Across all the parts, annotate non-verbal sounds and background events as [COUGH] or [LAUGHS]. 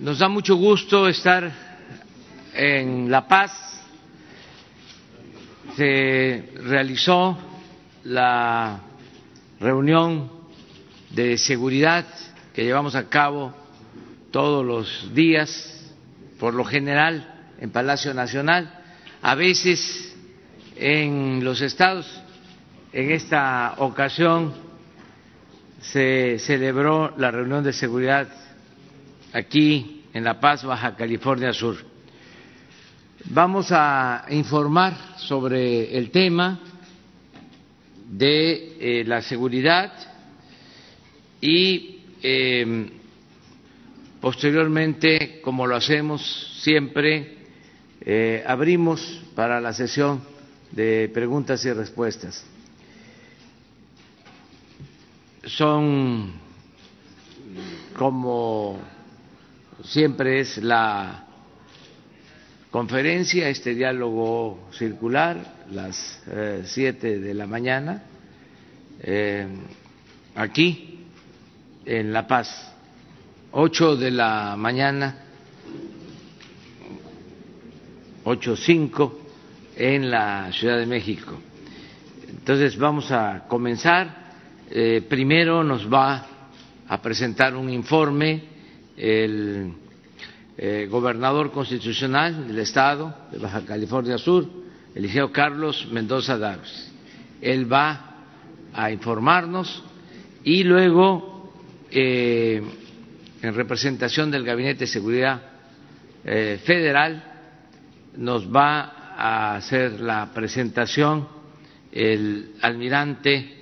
Nos da mucho gusto estar en La Paz. Se realizó la reunión de seguridad que llevamos a cabo todos los días, por lo general en Palacio Nacional, a veces en los estados. En esta ocasión se celebró la reunión de seguridad aquí en La Paz, Baja California Sur. Vamos a informar sobre el tema de eh, la seguridad y eh, posteriormente, como lo hacemos siempre, eh, abrimos para la sesión de preguntas y respuestas. Son como siempre es la conferencia, este diálogo circular, las eh, siete de la mañana, eh, aquí en La Paz, ocho de la mañana, ocho cinco en la Ciudad de México. Entonces vamos a comenzar. Eh, primero nos va a presentar un informe el eh, gobernador constitucional del Estado de Baja California Sur, Eligeo Carlos Mendoza Dávez. Él va a informarnos y luego, eh, en representación del Gabinete de Seguridad eh, Federal, nos va a hacer la presentación el almirante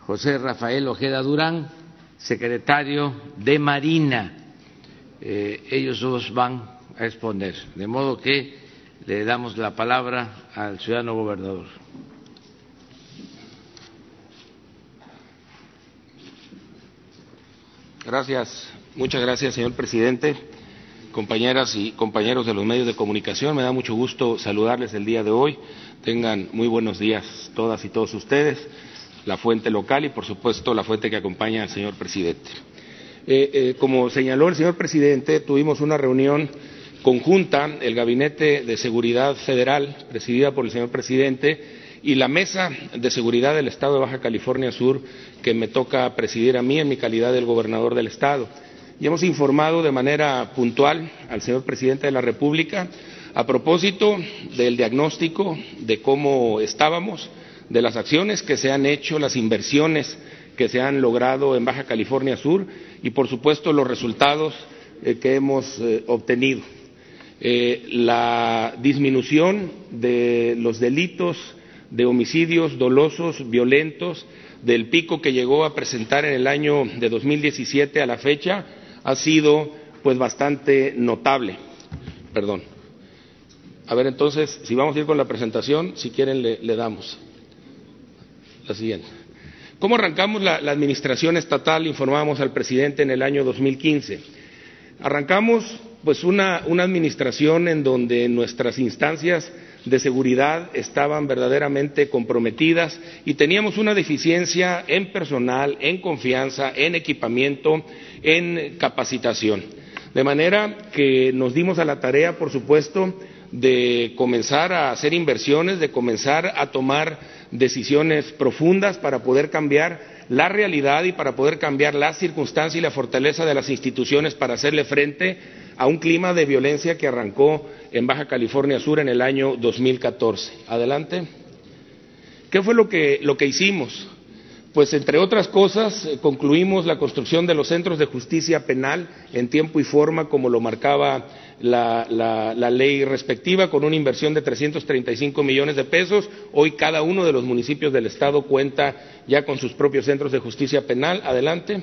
José Rafael Ojeda Durán, secretario de Marina eh, ellos dos van a exponer. De modo que le damos la palabra al ciudadano gobernador. Gracias, muchas gracias, señor presidente. Compañeras y compañeros de los medios de comunicación, me da mucho gusto saludarles el día de hoy. Tengan muy buenos días todas y todos ustedes, la fuente local y, por supuesto, la fuente que acompaña al señor presidente. Eh, eh, como señaló el señor presidente, tuvimos una reunión conjunta, el Gabinete de Seguridad Federal, presidida por el señor presidente, y la Mesa de Seguridad del Estado de Baja California Sur, que me toca presidir a mí en mi calidad de gobernador del Estado. Y hemos informado de manera puntual al señor presidente de la República a propósito del diagnóstico de cómo estábamos, de las acciones que se han hecho, las inversiones que se han logrado en Baja California Sur y, por supuesto, los resultados eh, que hemos eh, obtenido. Eh, la disminución de los delitos de homicidios dolosos, violentos, del pico que llegó a presentar en el año de 2017 a la fecha, ha sido pues bastante notable. Perdón. A ver, entonces, si vamos a ir con la presentación, si quieren le, le damos. La siguiente. ¿Cómo arrancamos la, administración estatal? Informamos al presidente en el año 2015. Arrancamos pues una, una administración en donde nuestras instancias de seguridad estaban verdaderamente comprometidas y teníamos una deficiencia en personal, en confianza, en equipamiento, en capacitación. De manera que nos dimos a la tarea, por supuesto, de comenzar a hacer inversiones, de comenzar a tomar decisiones profundas para poder cambiar la realidad y para poder cambiar la circunstancia y la fortaleza de las instituciones para hacerle frente a un clima de violencia que arrancó en Baja California Sur en el año 2014. Adelante. ¿Qué fue lo que, lo que hicimos? Pues, entre otras cosas, eh, concluimos la construcción de los centros de justicia penal en tiempo y forma, como lo marcaba la, ley respectiva, con una inversión de 335 millones de pesos. Hoy cada uno de los municipios del Estado cuenta ya con sus propios centros de justicia penal. Adelante.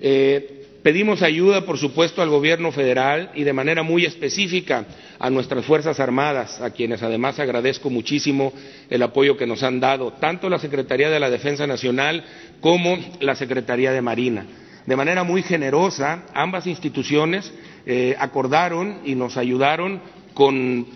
Eh, Pedimos ayuda, por supuesto, al Gobierno federal y de manera muy específica a nuestras Fuerzas Armadas, a quienes además agradezco muchísimo el apoyo que nos han dado, tanto la Secretaría de la Defensa Nacional como la Secretaría de Marina. De manera muy generosa, ambas instituciones eh, acordaron y nos ayudaron con,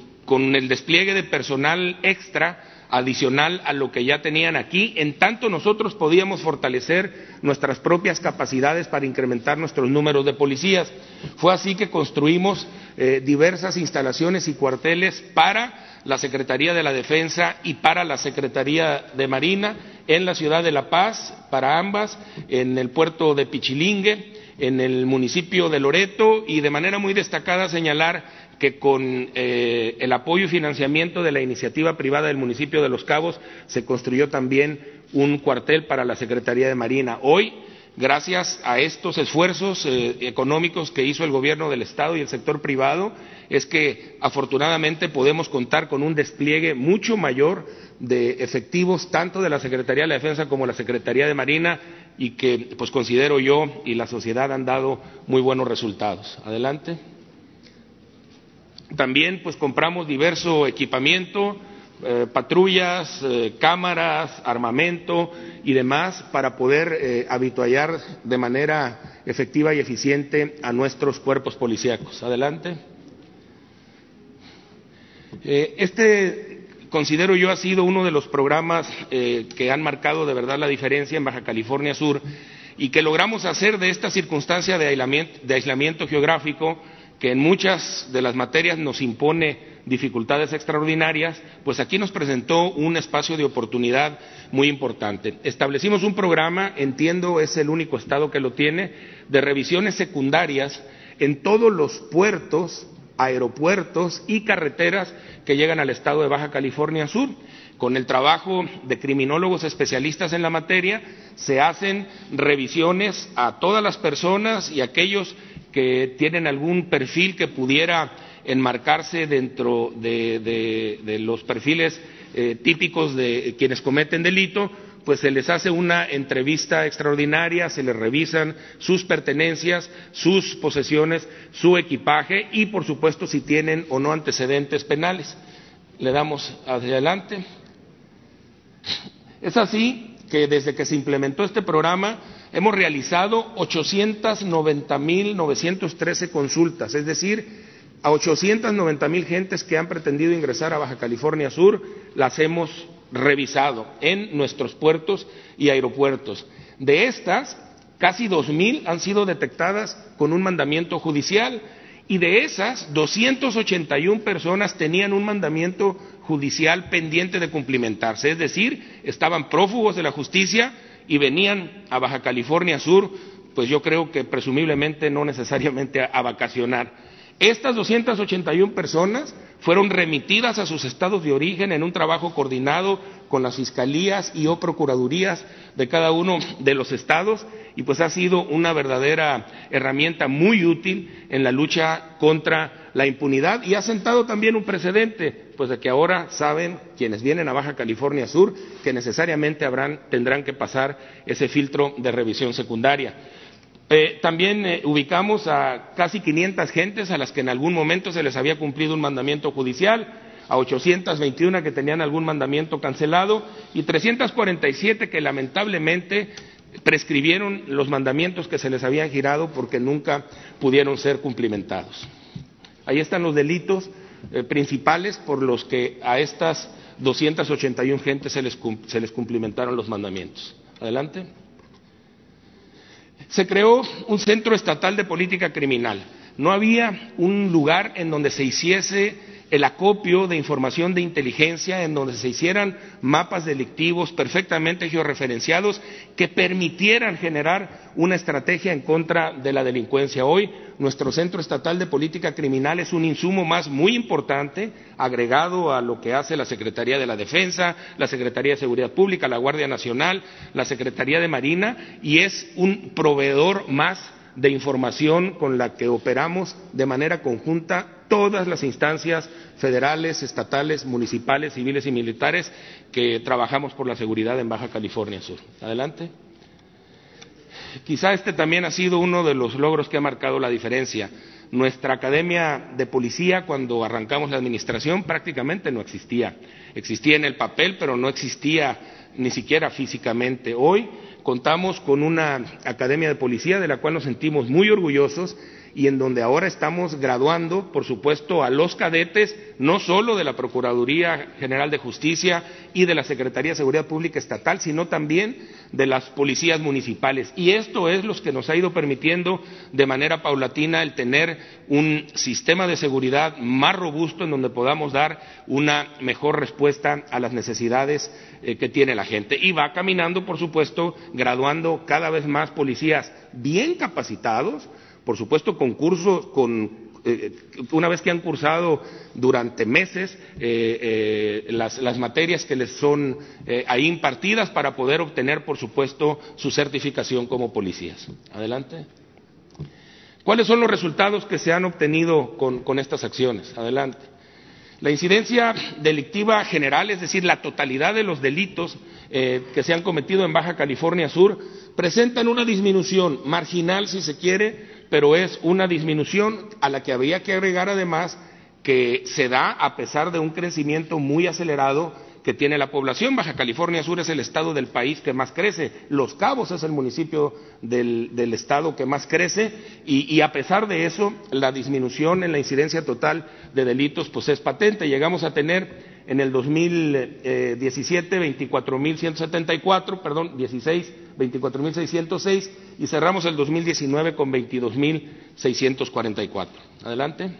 el despliegue de personal extra adicional a lo que ya tenían aquí, en tanto nosotros podíamos fortalecer nuestras propias capacidades para incrementar nuestros números de policías. Fue así que construimos eh, diversas instalaciones y cuarteles para la Secretaría de la Defensa y para la Secretaría de Marina en la ciudad de La Paz, para ambas, en el puerto de Pichilingue, en el municipio de Loreto y de manera muy destacada señalar que con eh, el apoyo y financiamiento de la iniciativa privada del municipio de Los Cabos se construyó también un cuartel para la Secretaría de Marina. Hoy, gracias a estos esfuerzos eh, económicos que hizo el gobierno del Estado y el sector privado, es que afortunadamente podemos contar con un despliegue mucho mayor de efectivos tanto de la Secretaría de la Defensa como de la Secretaría de Marina y que pues considero yo y la sociedad han dado muy buenos resultados. Adelante. También pues compramos diverso equipamiento, eh, patrullas, eh, cámaras, armamento y demás para poder eh, habituallar de manera efectiva y eficiente a nuestros cuerpos policíacos. Adelante. Este considero yo ha sido uno de los programas que han marcado de verdad la diferencia en Baja California Sur y que logramos hacer de esta circunstancia de aislamiento geográfico que en muchas de las materias nos impone dificultades extraordinarias, pues aquí nos presentó un espacio de oportunidad muy importante. Establecimos un programa, entiendo es el único estado que lo tiene, de revisiones secundarias en todos los puertos, aeropuertos y carreteras que llegan al estado de Baja California Sur. Con el trabajo de criminólogos especialistas en la materia, se hacen revisiones a todas las personas y aquellos que tienen algún perfil que pudiera enmarcarse dentro de, los perfiles eh, típicos de quienes cometen delito, pues se les hace una entrevista extraordinaria, se les revisan sus pertenencias, sus posesiones, su equipaje y, por supuesto, si tienen o no antecedentes penales. Le damos hacia adelante. Es así que desde que se implementó este programa, hemos realizado 890.913 consultas, es decir, a 890.000 gentes que han pretendido ingresar a Baja California Sur, las hemos revisado en nuestros puertos y aeropuertos. De estas, casi 2.000 han sido detectadas con un mandamiento judicial y de esas, 281 personas tenían un mandamiento judicial pendiente de cumplimentarse, es decir, estaban prófugos de la justicia y venían a Baja California Sur, pues yo creo que presumiblemente no necesariamente a, vacacionar. Estas 281 personas fueron remitidas a sus estados de origen en un trabajo coordinado con las fiscalías y o procuradurías de cada uno de los estados y pues ha sido una verdadera herramienta muy útil en la lucha contra la impunidad y ha sentado también un precedente, pues de que ahora saben quienes vienen a Baja California Sur que necesariamente tendrán que pasar ese filtro de revisión secundaria. Eh, también eh, ubicamos a casi 500 gentes a las que en algún momento se les había cumplido un mandamiento judicial, a 821 que tenían algún mandamiento cancelado y 347 que lamentablemente prescribieron los mandamientos que se les habían girado porque nunca pudieron ser cumplimentados. Ahí están los delitos eh, principales por los que a estas 281 gentes se les, se les cumplimentaron los mandamientos. Adelante. Se creó un centro estatal de política criminal. No había un lugar en donde se hiciese el acopio de información de inteligencia en donde se hicieran mapas delictivos perfectamente georreferenciados que permitieran generar una estrategia en contra de la delincuencia. Hoy nuestro Centro Estatal de Política Criminal es un insumo más muy importante agregado a lo que hace la Secretaría de la Defensa, la Secretaría de Seguridad Pública, la Guardia Nacional, la Secretaría de Marina y es un proveedor más de información con la que operamos de manera conjunta todas las instancias federales, estatales, municipales, civiles y militares que trabajamos por la seguridad en Baja California Sur. Adelante. Quizá este también ha sido uno de los logros que ha marcado la diferencia. Nuestra academia de policía, cuando arrancamos la administración, prácticamente no existía. Existía en el papel, pero no existía ni siquiera físicamente. Hoy contamos con una academia de policía de la cual nos sentimos muy orgullosos y en donde ahora estamos graduando, por supuesto, a los cadetes, no solo de la Procuraduría General de Justicia y de la Secretaría de Seguridad Pública Estatal, sino también de las policías municipales. Y esto es lo que nos ha ido permitiendo de manera paulatina el tener un sistema de seguridad más robusto en donde podamos dar una mejor respuesta a las necesidades eh, que tiene la gente. Y va caminando, por supuesto, graduando cada vez más policías bien capacitados, por supuesto, concursos con eh, una vez que han cursado durante meses eh, eh, las, materias que les son ahí impartidas para poder obtener, por supuesto, su certificación como policías. Adelante. ¿Cuáles son los resultados que se han obtenido con estas acciones? Adelante. La incidencia delictiva general, es decir, la totalidad de los delitos que se han cometido en Baja California Sur, presentan una disminución marginal, si se quiere, pero es una disminución a la que habría que agregar además que se da a pesar de un crecimiento muy acelerado que tiene la población. Baja California Sur es el estado del país que más crece, Los Cabos es el municipio del, estado que más crece y, y, a pesar de eso la disminución en la incidencia total de delitos pues es patente. Llegamos a tener en el 2017 24.174, perdón, 16, 24.606 y cerramos el 2019 con 22.644. Adelante.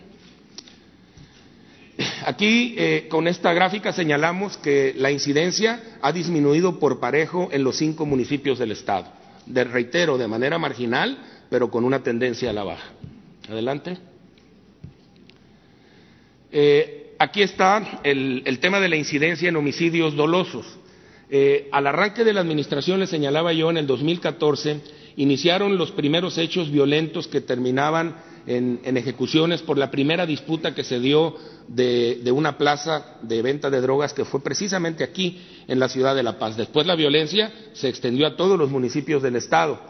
Aquí, eh, con esta gráfica, señalamos que la incidencia ha disminuido por parejo en los cinco municipios del Estado. De, reitero, de manera marginal, pero con una tendencia a la baja. Adelante. Eh, aquí está el, tema de la incidencia en homicidios dolosos. Eh, al arranque de la administración, le señalaba yo, en el 2014, iniciaron los primeros hechos violentos que terminaban en, ejecuciones por la primera disputa que se dio de, de, una plaza de venta de drogas que fue precisamente aquí, en la ciudad de La Paz. Después la violencia se extendió a todos los municipios del Estado.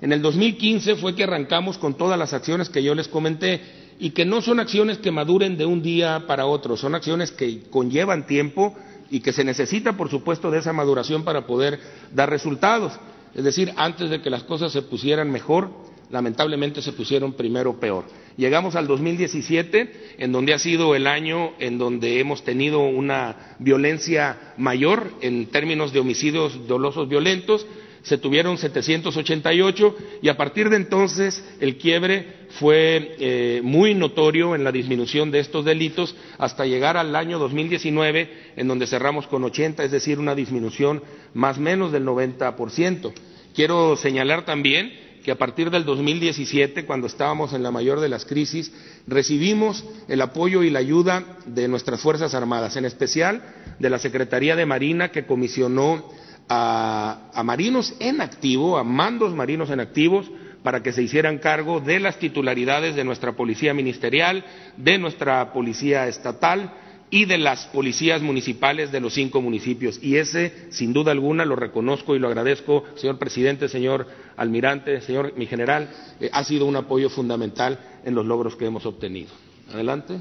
En el 2015 fue que arrancamos con todas las acciones que yo les comenté y que no son acciones que maduren de un día para otro, son acciones que conllevan tiempo y que se necesita, por supuesto, de esa maduración para poder dar resultados. Es decir, antes de que las cosas se pusieran mejor, lamentablemente se pusieron primero peor. Llegamos al 2017, en donde ha sido el año en donde hemos tenido una violencia mayor en términos de homicidios dolosos violentos, se tuvieron 788 y a partir de entonces el quiebre fue eh, muy notorio en la disminución de estos delitos hasta llegar al año 2019 en donde cerramos con 80, es decir, una disminución más o menos del 90%. Quiero señalar también que a partir del 2017, cuando estábamos en la mayor de las crisis, recibimos el apoyo y la ayuda de nuestras Fuerzas Armadas, en especial de la Secretaría de Marina que comisionó a, marinos en activo, a mandos marinos en activos, para que se hicieran cargo de las titularidades de nuestra policía ministerial, de nuestra policía estatal y de las policías municipales de los cinco municipios. Y ese, sin duda alguna, lo reconozco y lo agradezco, señor presidente, señor almirante, señor mi general, eh, ha sido un apoyo fundamental en los logros que hemos obtenido. Adelante.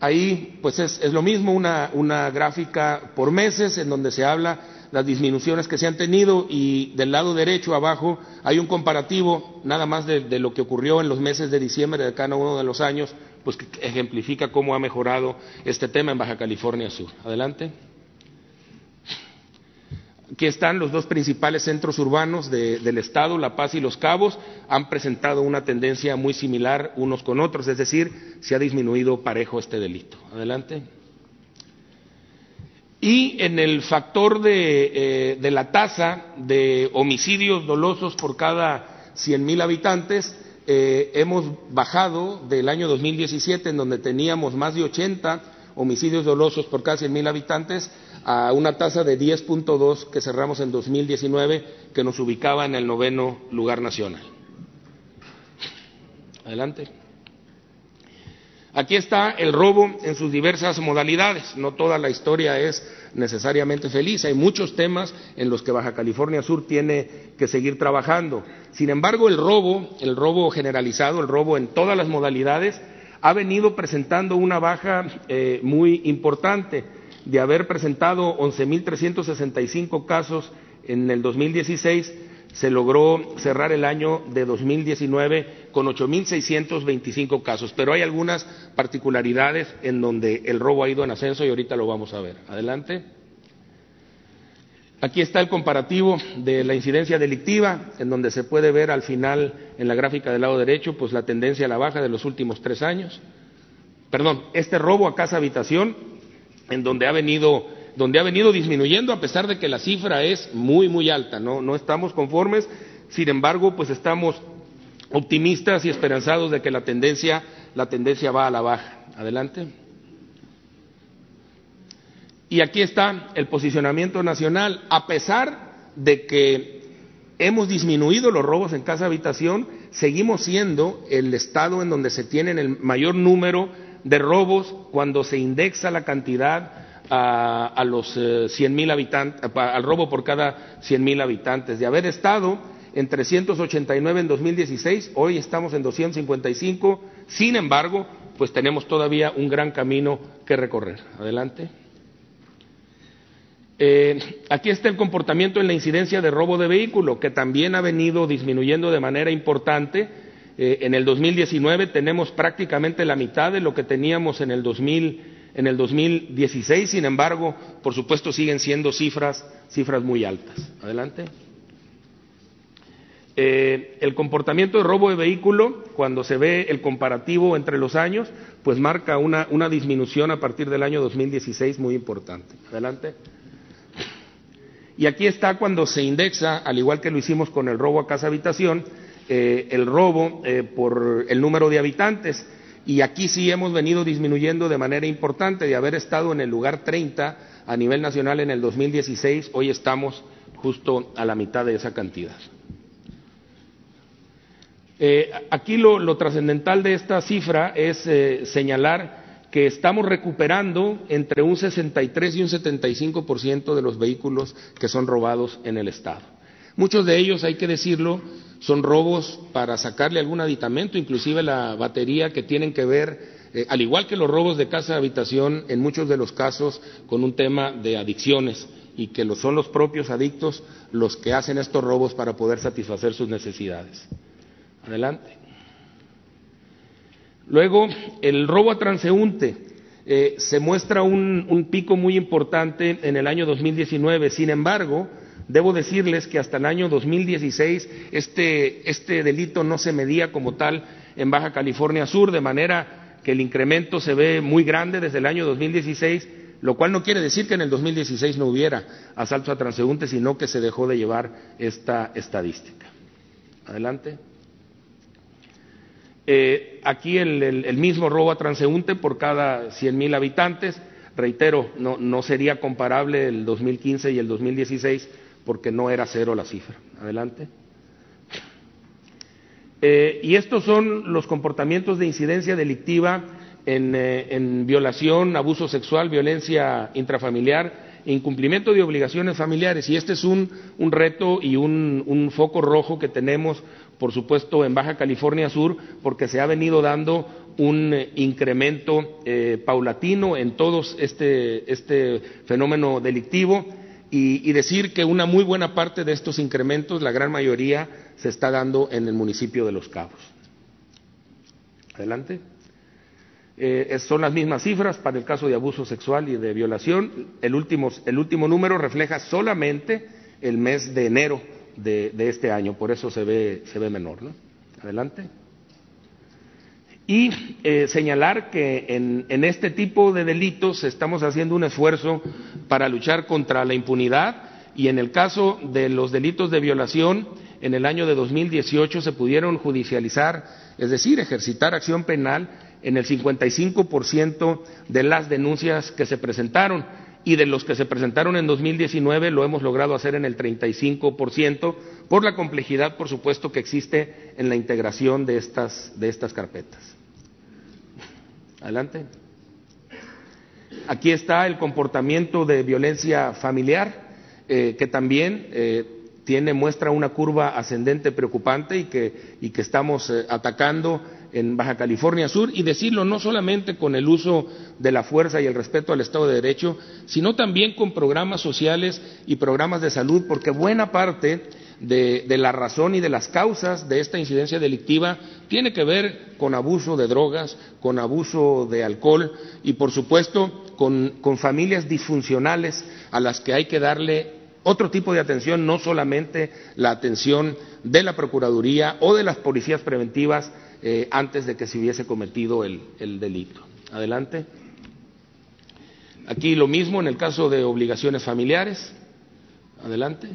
Ahí, pues es, lo mismo, una, gráfica por meses en donde se habla las disminuciones que se han tenido y del lado derecho abajo hay un comparativo nada más de, lo que ocurrió en los meses de diciembre de cada uno de los años, pues que ejemplifica cómo ha mejorado este tema en Baja California Sur. Adelante. Aquí están los dos principales centros urbanos del Estado, La Paz y Los Cabos, han presentado una tendencia muy similar unos con otros, es decir, se ha disminuido parejo este delito. Adelante. Y en el factor de, eh, la tasa de homicidios dolosos por cada 100.000 habitantes, eh, hemos bajado del año 2017, en donde teníamos más de 80 homicidios dolosos por cada 100.000 habitantes, a una tasa de 10.2 que cerramos en 2019, que nos ubicaba en el noveno lugar nacional. Adelante. Aquí está el robo en sus diversas modalidades. No toda la historia es necesariamente feliz. Hay muchos temas en los que Baja California Sur tiene que seguir trabajando. Sin embargo, el robo, el robo generalizado, el robo en todas las modalidades, ha venido presentando una baja eh, muy importante de haber presentado 11.365 casos en el 2016, se logró cerrar el año de 2019 con 8.625 casos, pero hay algunas particularidades en donde el robo ha ido en ascenso y ahorita lo vamos a ver. Adelante. Aquí está el comparativo de la incidencia delictiva, en donde se puede ver al final en la gráfica del lado derecho, pues la tendencia a la baja de los últimos tres años. Perdón, este robo a casa habitación, en donde ha venido, donde ha venido disminuyendo a pesar de que la cifra es muy, muy alta. No, no estamos conformes, sin embargo, pues estamos optimistas y esperanzados de que la tendencia, la tendencia va a la baja. Adelante. Y aquí está el posicionamiento nacional. A pesar de que hemos disminuido los robos en casa habitación, seguimos siendo el estado en donde se tienen el mayor número de robos cuando se indexa la cantidad a, los eh, mil habitantes, al robo por cada cien mil habitantes. De haber estado en 389 en 2016, hoy estamos en 255. Sin embargo, pues tenemos todavía un gran camino que recorrer. Adelante. Eh, aquí está el comportamiento en la incidencia de robo de vehículo, que también ha venido disminuyendo de manera importante. Eh, en el 2019 tenemos prácticamente la mitad de lo que teníamos en el, 2000, en el 2016, sin embargo, por supuesto, siguen siendo cifras, cifras muy altas. Adelante. Eh, el comportamiento de robo de vehículo, cuando se ve el comparativo entre los años, pues marca una, una disminución a partir del año 2016 muy importante. Adelante. Y aquí está cuando se indexa, al igual que lo hicimos con el robo a casa habitación, eh, el robo eh, por el número de habitantes. Y aquí sí hemos venido disminuyendo de manera importante, de haber estado en el lugar 30 a nivel nacional en el 2016, hoy estamos justo a la mitad de esa cantidad. Eh, aquí lo, lo trascendental de esta cifra es señalar que estamos recuperando entre un 63 y un 75% de los vehículos que son robados en el Estado. Muchos de ellos, hay que decirlo, son robos para sacarle algún aditamento, inclusive la batería que tienen que ver, eh, al igual que los robos de casa de habitación, en muchos de los casos con un tema de adicciones y que son los propios adictos los que hacen estos robos para poder satisfacer sus necesidades. Adelante. Luego, el robo a transeúnte. Eh, se muestra un, pico muy importante en el año 2019. Sin embargo, debo decirles que hasta el año 2016 este, este delito no se medía como tal en Baja California Sur, de manera que el incremento se ve muy grande desde el año 2016, lo cual no quiere decir que en el 2016 no hubiera asaltos a transeúntes, sino que se dejó de llevar esta estadística. Adelante. Eh, aquí el, mismo robo a transeúnte por cada 100.000 habitantes. Reitero, no, sería comparable el 2015 y el 2016 porque no era cero la cifra. Adelante. Eh, y estos son los comportamientos de incidencia delictiva en, eh, violación, abuso sexual, violencia intrafamiliar incumplimiento de obligaciones familiares. Y este es un, reto y un, foco rojo que tenemos por supuesto en Baja California Sur, porque se ha venido dando un eh, incremento paulatino en todo este, este fenómeno delictivo y, decir que una muy buena parte de estos incrementos, la gran mayoría, se está dando en el municipio de Los Cabos. Adelante. Eh, son las mismas cifras para el caso de abuso sexual y de violación. El último, el último número refleja solamente el mes de enero de, este año, por eso se ve, se ve menor. ¿no? Adelante. Y eh, señalar que en, en, este tipo de delitos estamos haciendo un esfuerzo para luchar contra la impunidad y en el caso de los delitos de violación, en el año de 2018 se pudieron judicializar, es decir, ejercitar acción penal en el 55% de las denuncias que se presentaron y de los que se presentaron en 2019 lo hemos logrado hacer en el 35%, por la complejidad, por supuesto, que existe en la integración de estas, de estas carpetas. Adelante. Aquí está el comportamiento de violencia familiar, eh, que también eh, tiene, muestra una curva ascendente preocupante y que, y que estamos eh, atacando en Baja California Sur y decirlo no solamente con el uso de la fuerza y el respeto al Estado de Derecho, sino también con programas sociales y programas de salud, porque buena parte de, la razón y de las causas de esta incidencia delictiva tiene que ver con abuso de drogas, con abuso de alcohol y, por supuesto, con, con familias disfuncionales a las que hay que darle otro tipo de atención, no solamente la atención de la Procuraduría o de las policías preventivas eh, antes de que se hubiese cometido el, el delito. Adelante. Aquí lo mismo en el caso de obligaciones familiares. Adelante.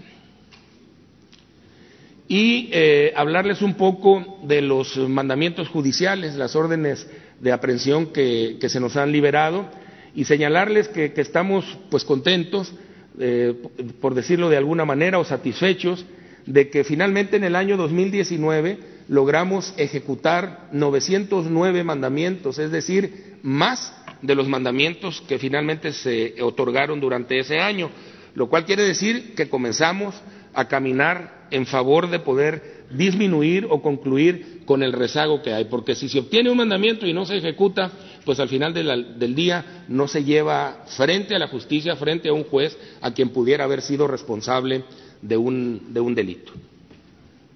Y eh, hablarles un poco de los mandamientos judiciales, las órdenes de aprehensión que, se nos han liberado y señalarles que, que estamos pues contentos, eh, por decirlo de alguna manera, o satisfechos de que finalmente en el año 2019 logramos ejecutar 909 mandamientos, es decir, más de los mandamientos que finalmente se otorgaron durante ese año, lo cual quiere decir que comenzamos a caminar en favor de poder disminuir o concluir con el rezago que hay, porque si se obtiene un mandamiento y no se ejecuta, pues al final del día no se lleva frente a la justicia, frente a un juez a quien pudiera haber sido responsable de un, de un delito.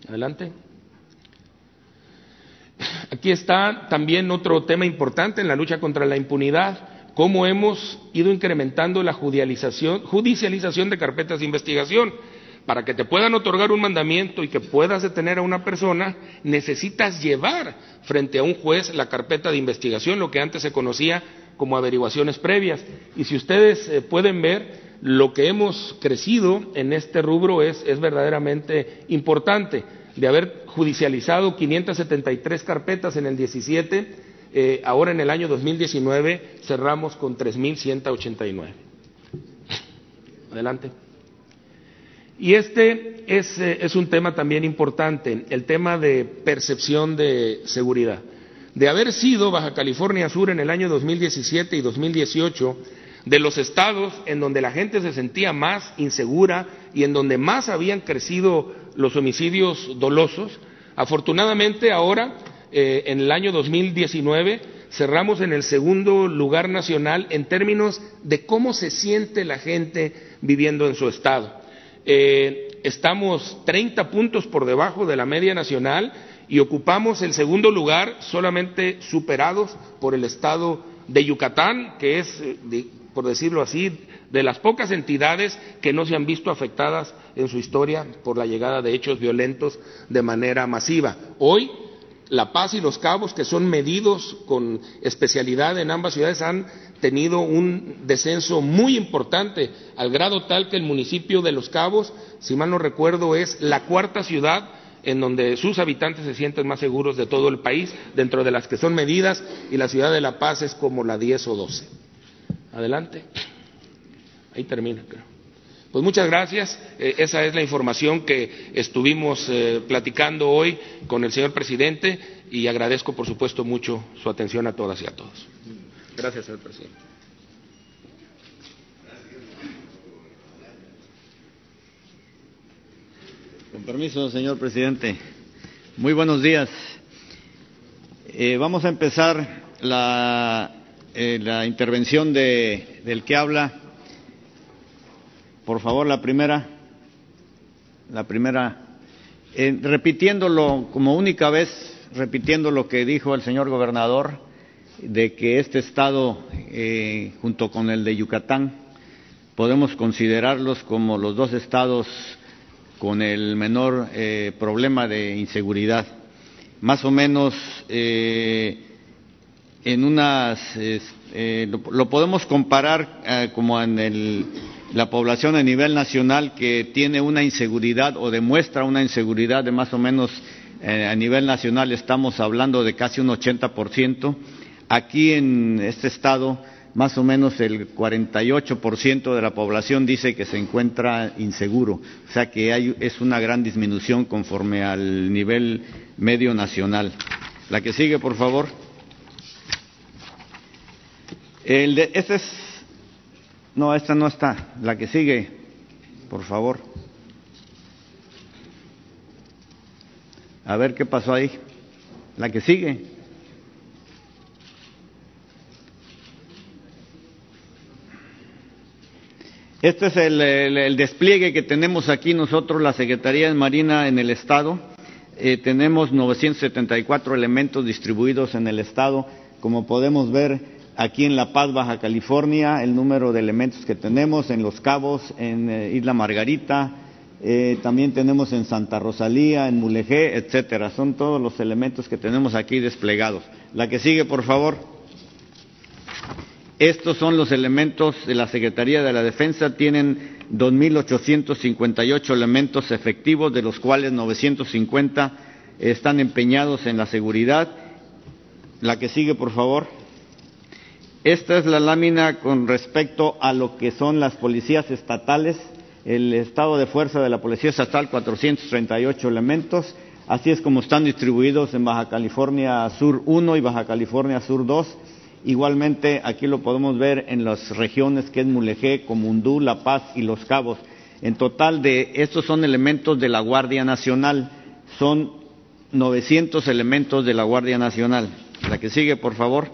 Adelante. Aquí está también otro tema importante en la lucha contra la impunidad, cómo hemos ido incrementando la judicialización de carpetas de investigación. Para que te puedan otorgar un mandamiento y que puedas detener a una persona, necesitas llevar frente a un juez la carpeta de investigación, lo que antes se conocía como averiguaciones previas. Y si ustedes eh, pueden ver, lo que hemos crecido en este rubro es, es verdaderamente importante de haber judicializado 573 carpetas en el 17, eh, ahora en el año 2019 cerramos con 3.189. Adelante. Y este es, eh, es un tema también importante, el tema de percepción de seguridad. De haber sido Baja California Sur en el año 2017 y 2018 de los estados en donde la gente se sentía más insegura y en donde más habían crecido los homicidios dolosos. Afortunadamente ahora, eh, en el año 2019, cerramos en el segundo lugar nacional en términos de cómo se siente la gente viviendo en su estado. Eh, estamos 30 puntos por debajo de la media nacional y ocupamos el segundo lugar solamente superados por el estado de Yucatán, que es, eh, por decirlo así, de las pocas entidades que no se han visto afectadas en su historia por la llegada de hechos violentos de manera masiva. Hoy, La Paz y Los Cabos, que son medidos con especialidad en ambas ciudades, han tenido un descenso muy importante, al grado tal que el municipio de Los Cabos, si mal no recuerdo, es la cuarta ciudad en donde sus habitantes se sienten más seguros de todo el país, dentro de las que son medidas, y la ciudad de La Paz es como la 10 o 12. Adelante. Ahí termina, creo. Pues muchas gracias. Eh, esa es la información que estuvimos eh, platicando hoy con el señor presidente y agradezco, por supuesto, mucho su atención a todas y a todos. Gracias, señor presidente. Con permiso, señor presidente. Muy buenos días. Eh, vamos a empezar la, eh, la intervención de, del que habla. Por favor, la primera. La primera. Eh, repitiéndolo como única vez, repitiendo lo que dijo el señor gobernador, de que este estado, eh, junto con el de Yucatán, podemos considerarlos como los dos estados con el menor eh, problema de inseguridad. Más o menos eh, en unas, lo, podemos comparar como en el, la población a nivel nacional que tiene una inseguridad o demuestra una inseguridad de más o menos a nivel nacional estamos hablando de casi un 80%. Aquí en este estado más o menos el 48% de la población dice que se encuentra inseguro, o sea que hay, es una gran disminución conforme al nivel medio nacional. La que sigue, por favor. El de, este es, no, esta no está. La que sigue, por favor. A ver qué pasó ahí. La que sigue. Este es el, despliegue que tenemos aquí nosotros, la Secretaría de Marina en el Estado. Eh, tenemos 974 elementos distribuidos en el Estado. Como podemos ver aquí en La Paz, Baja California, el número de elementos que tenemos en Los Cabos, en eh, Isla Margarita, eh, también tenemos en Santa Rosalía, en Mulegé, etcétera. Son todos los elementos que tenemos aquí desplegados. La que sigue, por favor. Estos son los elementos de la Secretaría de la Defensa. Tienen 2.858 elementos efectivos, de los cuales 950 están empeñados en la seguridad. La que sigue, por favor. Esta es la lámina con respecto a lo que son las policías estatales. El estado de fuerza de la Policía Estatal, 438 elementos. Así es como están distribuidos en Baja California Sur 1 y Baja California Sur 2 Igualmente, aquí lo podemos ver en las regiones que es Mulegé, Comundú, La Paz y Los Cabos. En total, de estos son elementos de la Guardia Nacional. Son 900 elementos de la Guardia Nacional. La que sigue, por favor.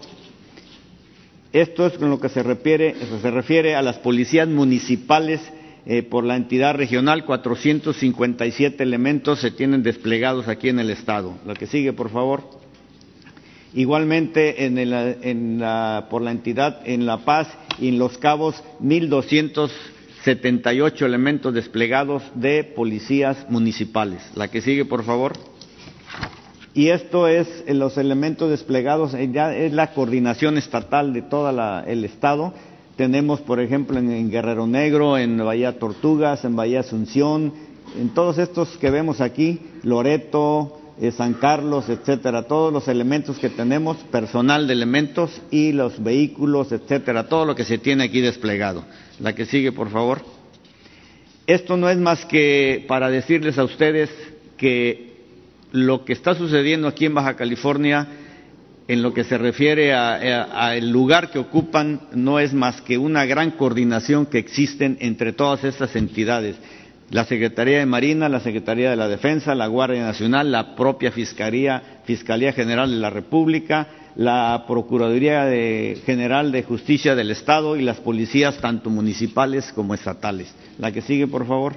Esto es con lo que se refiere, se refiere a las policías municipales eh, por la entidad regional. 457 elementos se tienen desplegados aquí en el Estado. La que sigue, por favor. Igualmente por la entidad en La Paz y en Los Cabos, 1.278 elementos desplegados de policías municipales. La que sigue, por favor. Y esto es los elementos desplegados, eh, ya es la coordinación estatal de todo el Estado. Tenemos, por ejemplo, en Guerrero Negro, en Bahía Tortugas, en Bahía Asunción, en todos estos que vemos aquí, Loreto, eh, San Carlos, etcétera, todos los elementos que tenemos, personal de elementos y los vehículos, etcétera, todo lo que se tiene aquí desplegado. La que sigue, por favor. Esto no es más que para decirles a ustedes que lo que está sucediendo aquí en Baja California, en lo que se refiere al lugar que ocupan, no es más que una gran coordinación que existen entre todas estas entidades la Secretaría de Marina, la Secretaría de la Defensa, la Guardia Nacional, la propia Fiscalía, Fiscalía General de la República, la Procuraduría General de Justicia del Estado y las policías tanto municipales como estatales. La que sigue, por favor.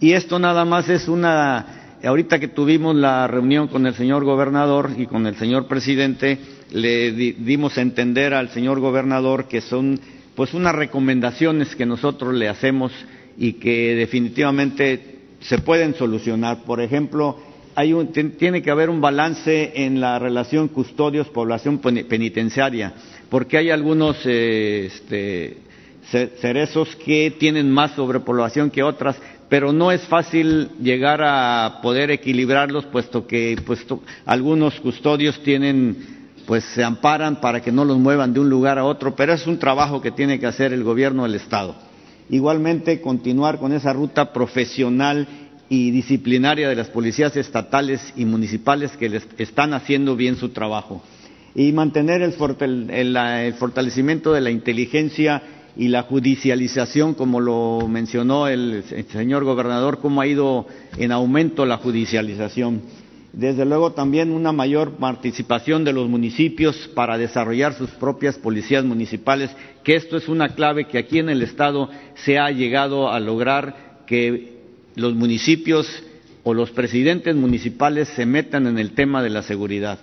Y esto nada más es una, ahorita que tuvimos la reunión con el señor gobernador y con el señor presidente, le dimos a entender al señor gobernador que son pues unas recomendaciones que nosotros le hacemos y que definitivamente se pueden solucionar. Por ejemplo, hay un, tiene que haber un balance en la relación custodios-población penitenciaria, porque hay algunos eh, este, cerezos que tienen más sobrepoblación que otras, pero no es fácil llegar a poder equilibrarlos, puesto que algunos custodios tienen pues se amparan para que no los muevan de un lugar a otro, pero es un trabajo que tiene que hacer el gobierno del Estado. Igualmente, continuar con esa ruta profesional y disciplinaria de las policías estatales y municipales que están haciendo bien su trabajo. Y mantener el, fortalecimiento de la inteligencia y la judicialización, como lo mencionó el señor gobernador, cómo ha ido en aumento la judicialización desde luego también una mayor participación de los municipios para desarrollar sus propias policías municipales, que esto es una clave que aquí en el Estado se ha llegado a lograr que los municipios o los presidentes municipales se metan en el tema de la seguridad.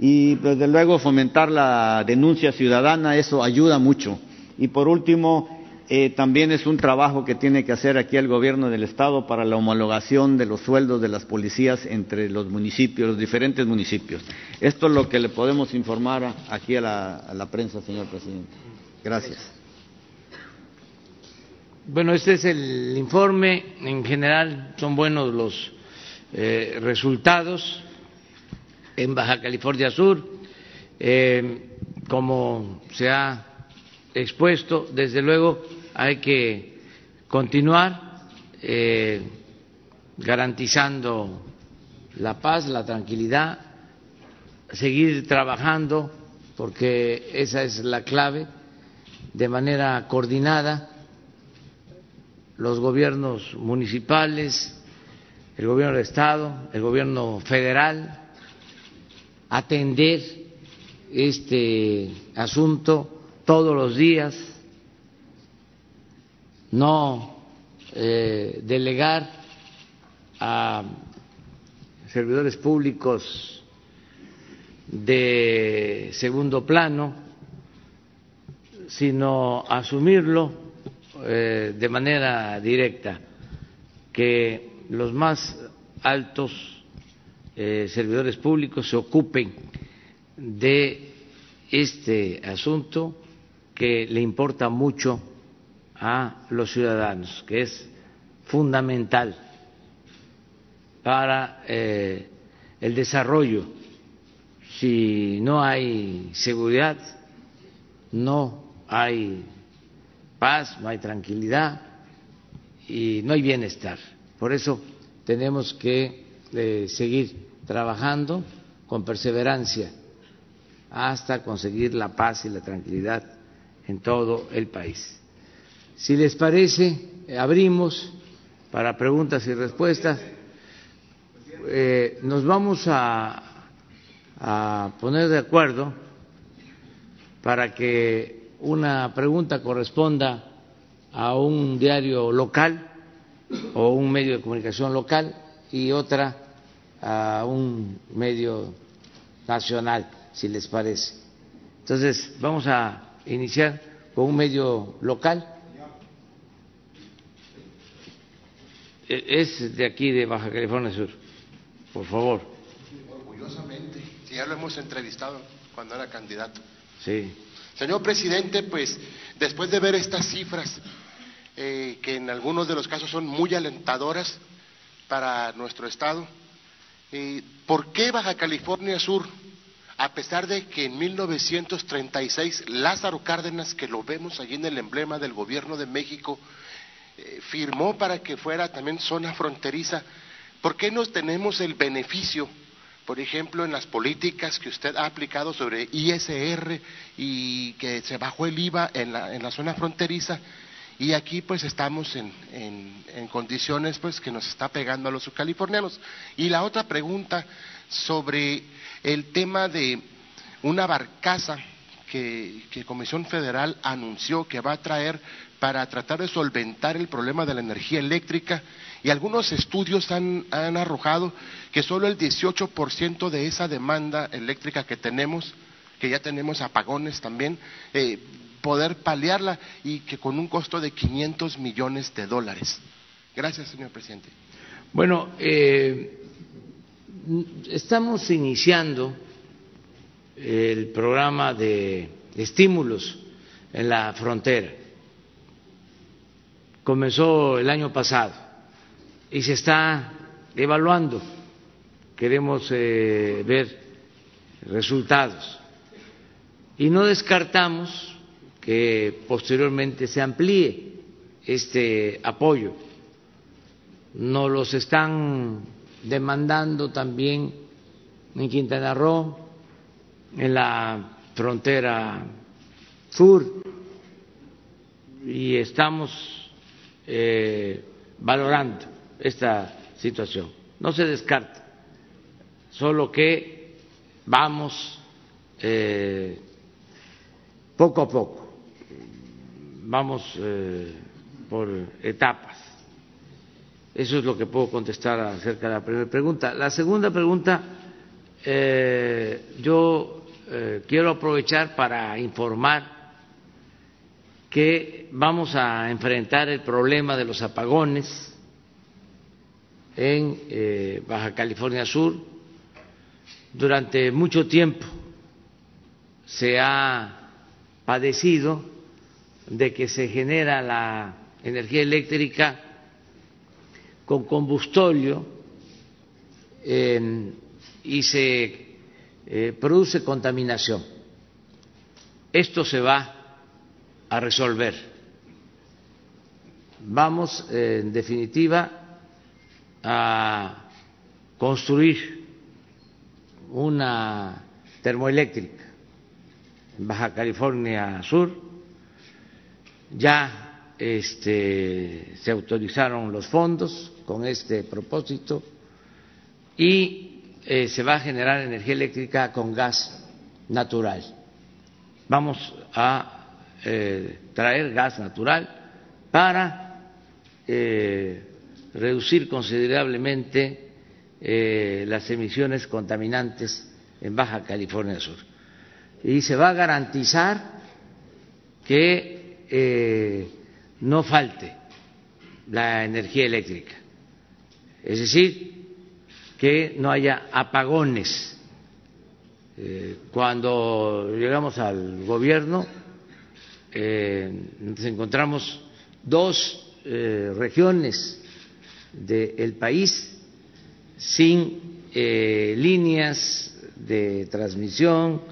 Y desde luego fomentar la denuncia ciudadana, eso ayuda mucho. Y por último, eh, también es un trabajo que tiene que hacer aquí el gobierno del Estado para la homologación de los sueldos de las policías entre los municipios, los diferentes municipios. Esto es lo que le podemos informar aquí a la, prensa, señor presidente. Gracias. Bueno, este es el informe. En general son buenos los eh, resultados en Baja California Sur. Eh, como se ha expuesto, desde luego, hay que continuar eh, garantizando la paz, la tranquilidad, seguir trabajando, porque esa es la clave, de manera coordinada, los gobiernos municipales, el gobierno del Estado, el gobierno federal, atender este asunto todos los días no eh, delegar a servidores públicos de segundo plano, sino asumirlo eh, de manera directa, que los más altos eh, servidores públicos se ocupen de este asunto que le importa mucho a los ciudadanos, que es fundamental para eh, el desarrollo. Si no hay seguridad, no hay paz, no hay tranquilidad y no hay bienestar. Por eso tenemos que eh, seguir trabajando con perseverancia hasta conseguir la paz y la tranquilidad en todo el país. Si les parece, abrimos para preguntas y respuestas. Eh, nos vamos a, a poner de acuerdo para que una pregunta corresponda a un diario local o un medio de comunicación local y otra a un medio nacional, si les parece. Entonces, vamos a iniciar con un medio local. Es de aquí, de Baja California Sur. Por favor. Orgullosamente. Si ya lo hemos entrevistado cuando era candidato. Sí. Señor presidente, pues después de ver estas cifras, eh, que en algunos de los casos son muy alentadoras para nuestro Estado, eh, ¿por qué Baja California Sur, a pesar de que en 1936 Lázaro Cárdenas, que lo vemos allí en el emblema del gobierno de México, eh, firmó para que fuera también zona fronteriza, ¿por qué no tenemos el beneficio? por ejemplo, en las políticas que usted ha aplicado sobre ISR y que se bajó el IVA en la, en la zona fronteriza, y aquí pues estamos en, en, condiciones pues que nos está pegando a los californianos. Y la otra pregunta sobre el tema de una barcaza que, que Comisión Federal anunció que va a traer para tratar de solventar el problema de la energía eléctrica y algunos estudios han, han arrojado que solo el 18% de esa demanda eléctrica que tenemos, que ya tenemos apagones también, eh, poder paliarla y que con un costo de 500 millones de dólares. Gracias, señor presidente. Bueno, eh, estamos iniciando el programa de estímulos en la frontera. Comenzó el año pasado y se está evaluando. Queremos eh, ver resultados. Y no descartamos que posteriormente se amplíe este apoyo. Nos los están demandando también en Quintana Roo, en la frontera sur, y estamos eh, valorando esta situación. No se descarta, solo que vamos eh, poco a poco vamos eh, por etapas. Eso es lo que puedo contestar acerca de la primera pregunta. La segunda pregunta, yo eh, quiero aprovechar para informar que vamos a enfrentar el problema de los apagones en Baja California Sur. Durante mucho tiempo se ha padecido de que se genera la energía eléctrica con combustóleo y se eh, produce contaminación. Esto se va a resolver. Vamos, en definitiva, a construir una termoeléctrica en Baja California Sur ya este, se autorizaron los fondos con este propósito y eh, se va a generar energía eléctrica con gas natural. Vamos a eh, traer gas natural para eh, reducir considerablemente las emisiones contaminantes en Baja California Sur. Y se va a garantizar que no falte la energía eléctrica, es decir, que no haya apagones. Eh, cuando llegamos al gobierno, nos encontramos dos regiones del país sin eh, líneas de transmisión,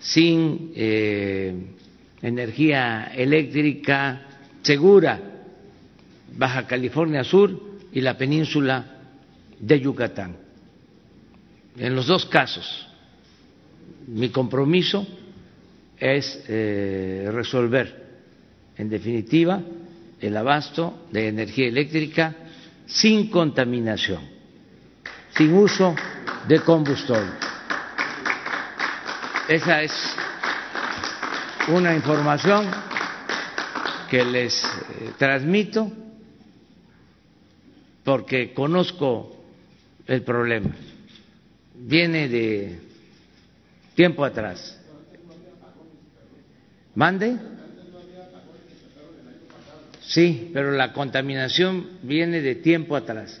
sin eh, energía eléctrica segura, Baja California Sur y la península de Yucatán. En los dos casos, mi compromiso es eh, resolver, en definitiva, el abasto de energía eléctrica sin contaminación sin uso de combustible. Esa es una información que les eh, transmito porque conozco el problema. Viene de tiempo atrás. ¿Mande? Sí, pero la contaminación viene de tiempo atrás.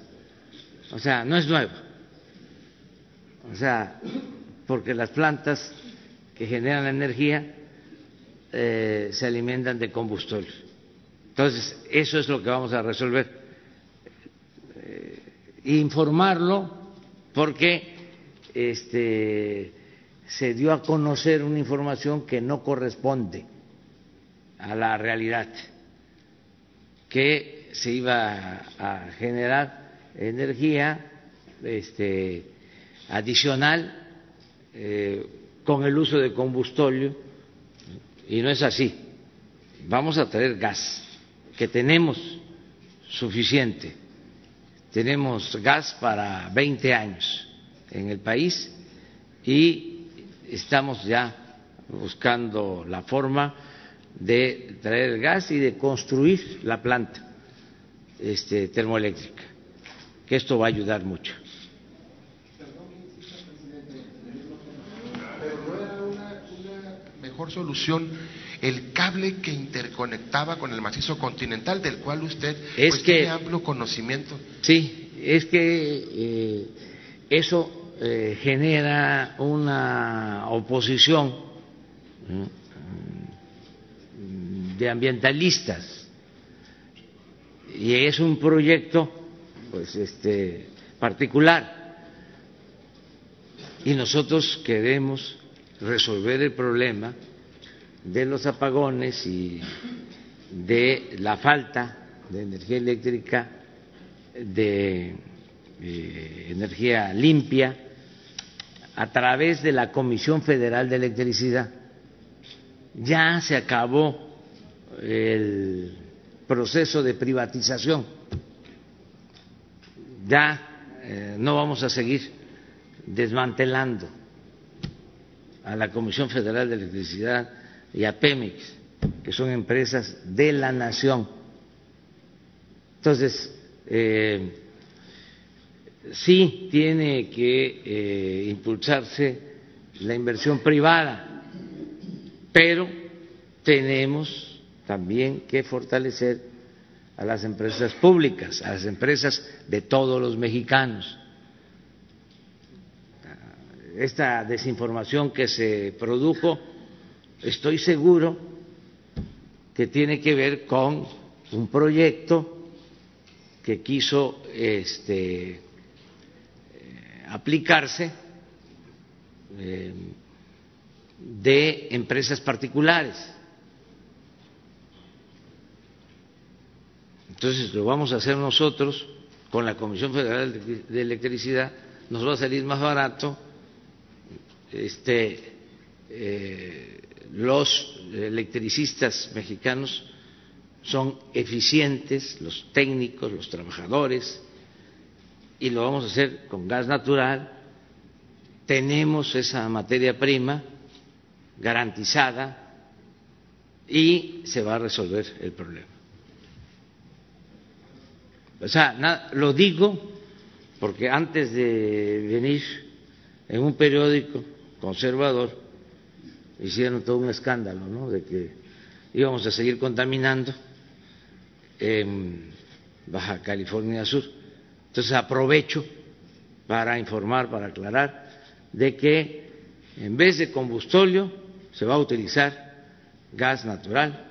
O sea, no es nuevo. O sea, porque las plantas que generan la energía eh, se alimentan de combustible. Entonces, eso es lo que vamos a resolver. Informarlo porque este, se dio a conocer una información que no corresponde a la realidad, que se iba a generar energía este, adicional eh, con el uso de combustible y no es así. Vamos a traer gas, que tenemos suficiente. Tenemos gas para 20 años en el país y estamos ya buscando la forma de traer gas y de construir la planta este, termoeléctrica que esto va a ayudar mucho. Mejor solución el cable que interconectaba con el macizo continental, del cual usted pues, tiene amplio conocimiento. Sí, es que eh, eso eh, genera una oposición de ambientalistas y es un proyecto pues este particular y nosotros queremos resolver el problema de los apagones y de la falta de energía eléctrica, de eh, energía limpia, a través de la Comisión Federal de Electricidad. Ya se acabó el proceso de privatización ya eh, no vamos a seguir desmantelando a la Comisión Federal de Electricidad y a Pemex, que son empresas de la nación. Entonces, eh, sí tiene que eh, impulsarse la inversión privada, pero tenemos también que fortalecer a las empresas públicas, a las empresas de todos los mexicanos. Esta desinformación que se produjo, estoy seguro que tiene que ver con un proyecto que quiso este, eh, aplicarse eh, de empresas particulares Entonces lo vamos a hacer nosotros con la Comisión Federal de Electricidad, nos va a salir más barato. Este, eh, los electricistas mexicanos son eficientes, los técnicos, los trabajadores, y lo vamos a hacer con gas natural. Tenemos esa materia prima garantizada y se va a resolver el problema. O sea, lo digo porque antes de venir en un periódico conservador hicieron todo un escándalo, ¿no? De que íbamos a seguir contaminando Baja California Sur. Entonces aprovecho para informar, para aclarar de que en vez de combustóleo se va a utilizar gas natural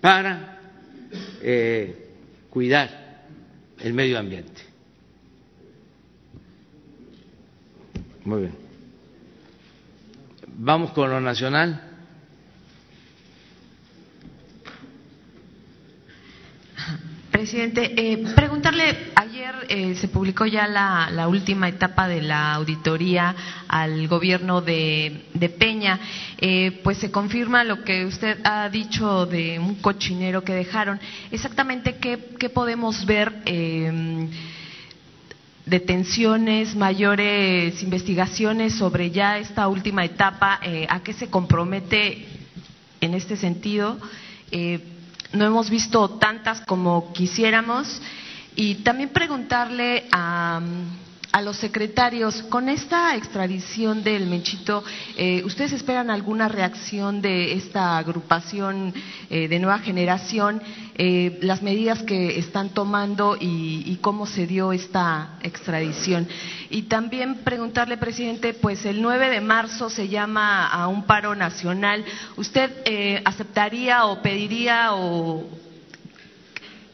para eh, cuidar el medio ambiente. Muy bien. Vamos con lo nacional. Presidente, eh, preguntarle, ayer eh, se publicó ya la, última etapa de la auditoría al gobierno de, Peña, eh, pues se confirma lo que usted ha dicho de un cochinero que dejaron. Exactamente qué, podemos ver detenciones, mayores investigaciones sobre ya esta última etapa, a qué se compromete en este sentido no hemos visto tantas como quisiéramos. Y también preguntarle a, a los secretarios, con esta extradición del Menchito, eh, ¿ustedes esperan alguna reacción de esta agrupación eh, de nueva generación, eh, las medidas que están tomando y, cómo se dio esta extradición? Y también preguntarle, presidente, pues el 9 de marzo se llama a un paro nacional. ¿Usted aceptaría o pediría o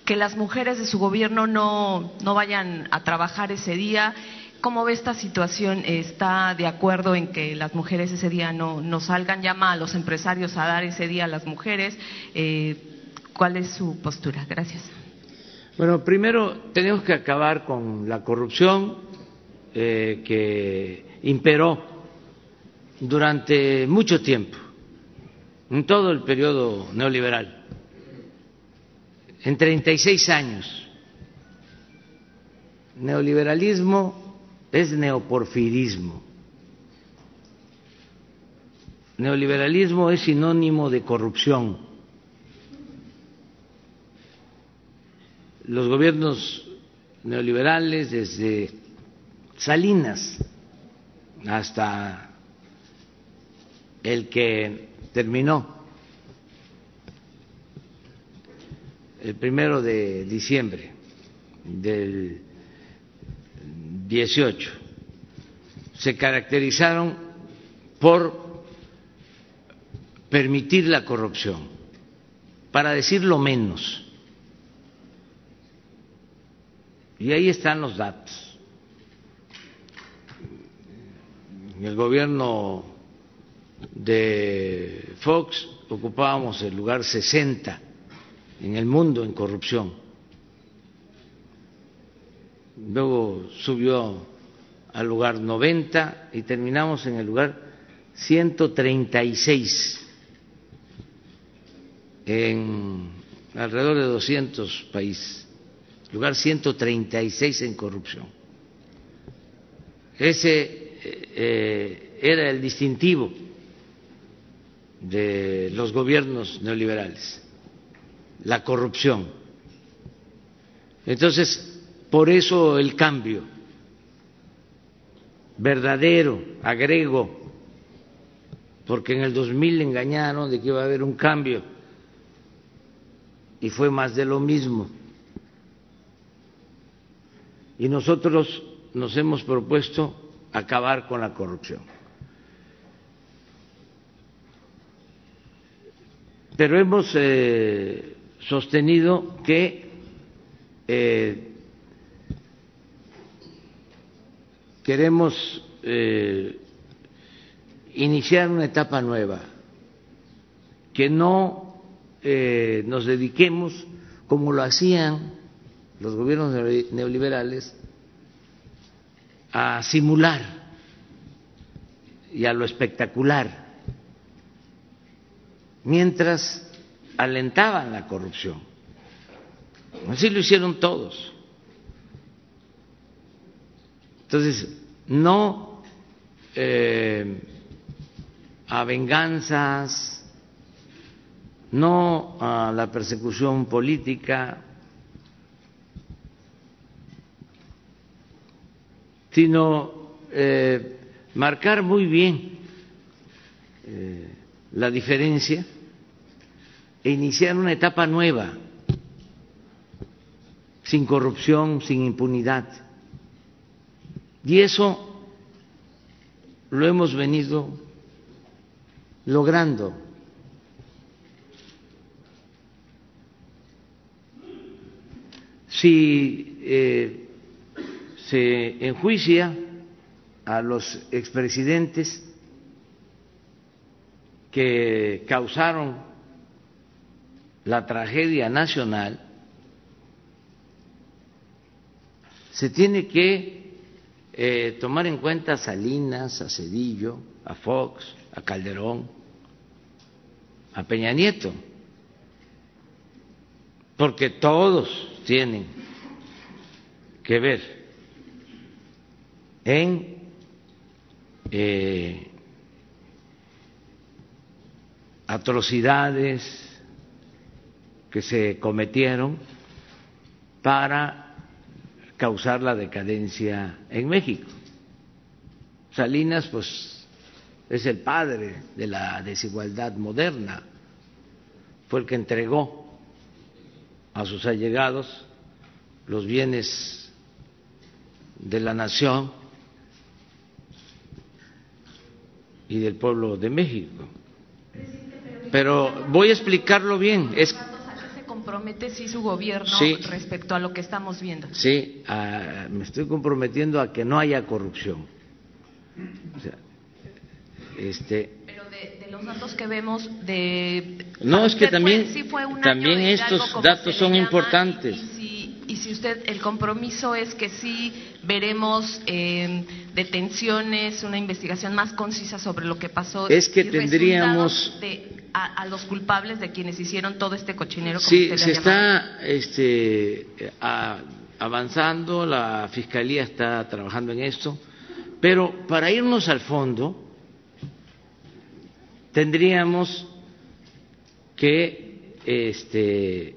que las mujeres de su gobierno no, no vayan a trabajar ese día. ¿Cómo ve esta situación? ¿Está de acuerdo en que las mujeres ese día no, no salgan? ¿Llama a los empresarios a dar ese día a las mujeres? Eh, ¿Cuál es su postura? Gracias. Bueno, primero tenemos que acabar con la corrupción eh, que imperó durante mucho tiempo, en todo el periodo neoliberal en 36 años. Neoliberalismo es neoporfirismo. Neoliberalismo es sinónimo de corrupción. Los gobiernos neoliberales, desde Salinas hasta el que terminó el primero de diciembre del 18 se caracterizaron por permitir la corrupción, para decirlo menos. Y ahí están los datos. El gobierno de Fox ocupábamos el lugar 60 en el mundo en corrupción. Luego subió al lugar 90 y terminamos en el lugar 136 en alrededor de 200 países, lugar 136 en corrupción. Ese eh, era el distintivo de los gobiernos neoliberales la corrupción. Entonces, por eso el cambio verdadero, agrego, porque en el 2000 engañaron de que iba a haber un cambio y fue más de lo mismo. Y nosotros nos hemos propuesto acabar con la corrupción. Pero hemos eh, sostenido que eh, queremos eh, iniciar una etapa nueva, que no eh, nos dediquemos como lo hacían los gobiernos neoliberales a simular y a lo espectacular, mientras alentaban la corrupción. Así lo hicieron todos. Entonces, no eh, a venganzas, no a la persecución política, sino eh, marcar muy bien eh, la diferencia e iniciar una etapa nueva, sin corrupción, sin impunidad. Y eso lo hemos venido logrando. Si eh, se enjuicia a los expresidentes que causaron la tragedia nacional, se tiene que eh, tomar en cuenta a Salinas, a Cedillo, a Fox, a Calderón, a Peña Nieto, porque todos tienen que ver en eh, atrocidades que se cometieron para causar la decadencia en México. Salinas, pues, es el padre de la desigualdad moderna, fue el que entregó a sus allegados los bienes de la nación y del pueblo de México. Pero voy a explicarlo bien. Es, compromete sí su gobierno respecto a lo que estamos viendo? Sí, me estoy comprometiendo a que no haya corrupción. O sea, este, Pero de, los datos que vemos de... No, es que también, también estos datos son importantes y si usted, el compromiso es que sí veremos eh, detenciones, una investigación más concisa sobre lo que pasó. Es que tendríamos. a, los culpables de quienes hicieron todo este cochinero. sí, se está este, avanzando, la Fiscalía está trabajando en esto, pero para irnos al fondo, tendríamos que este,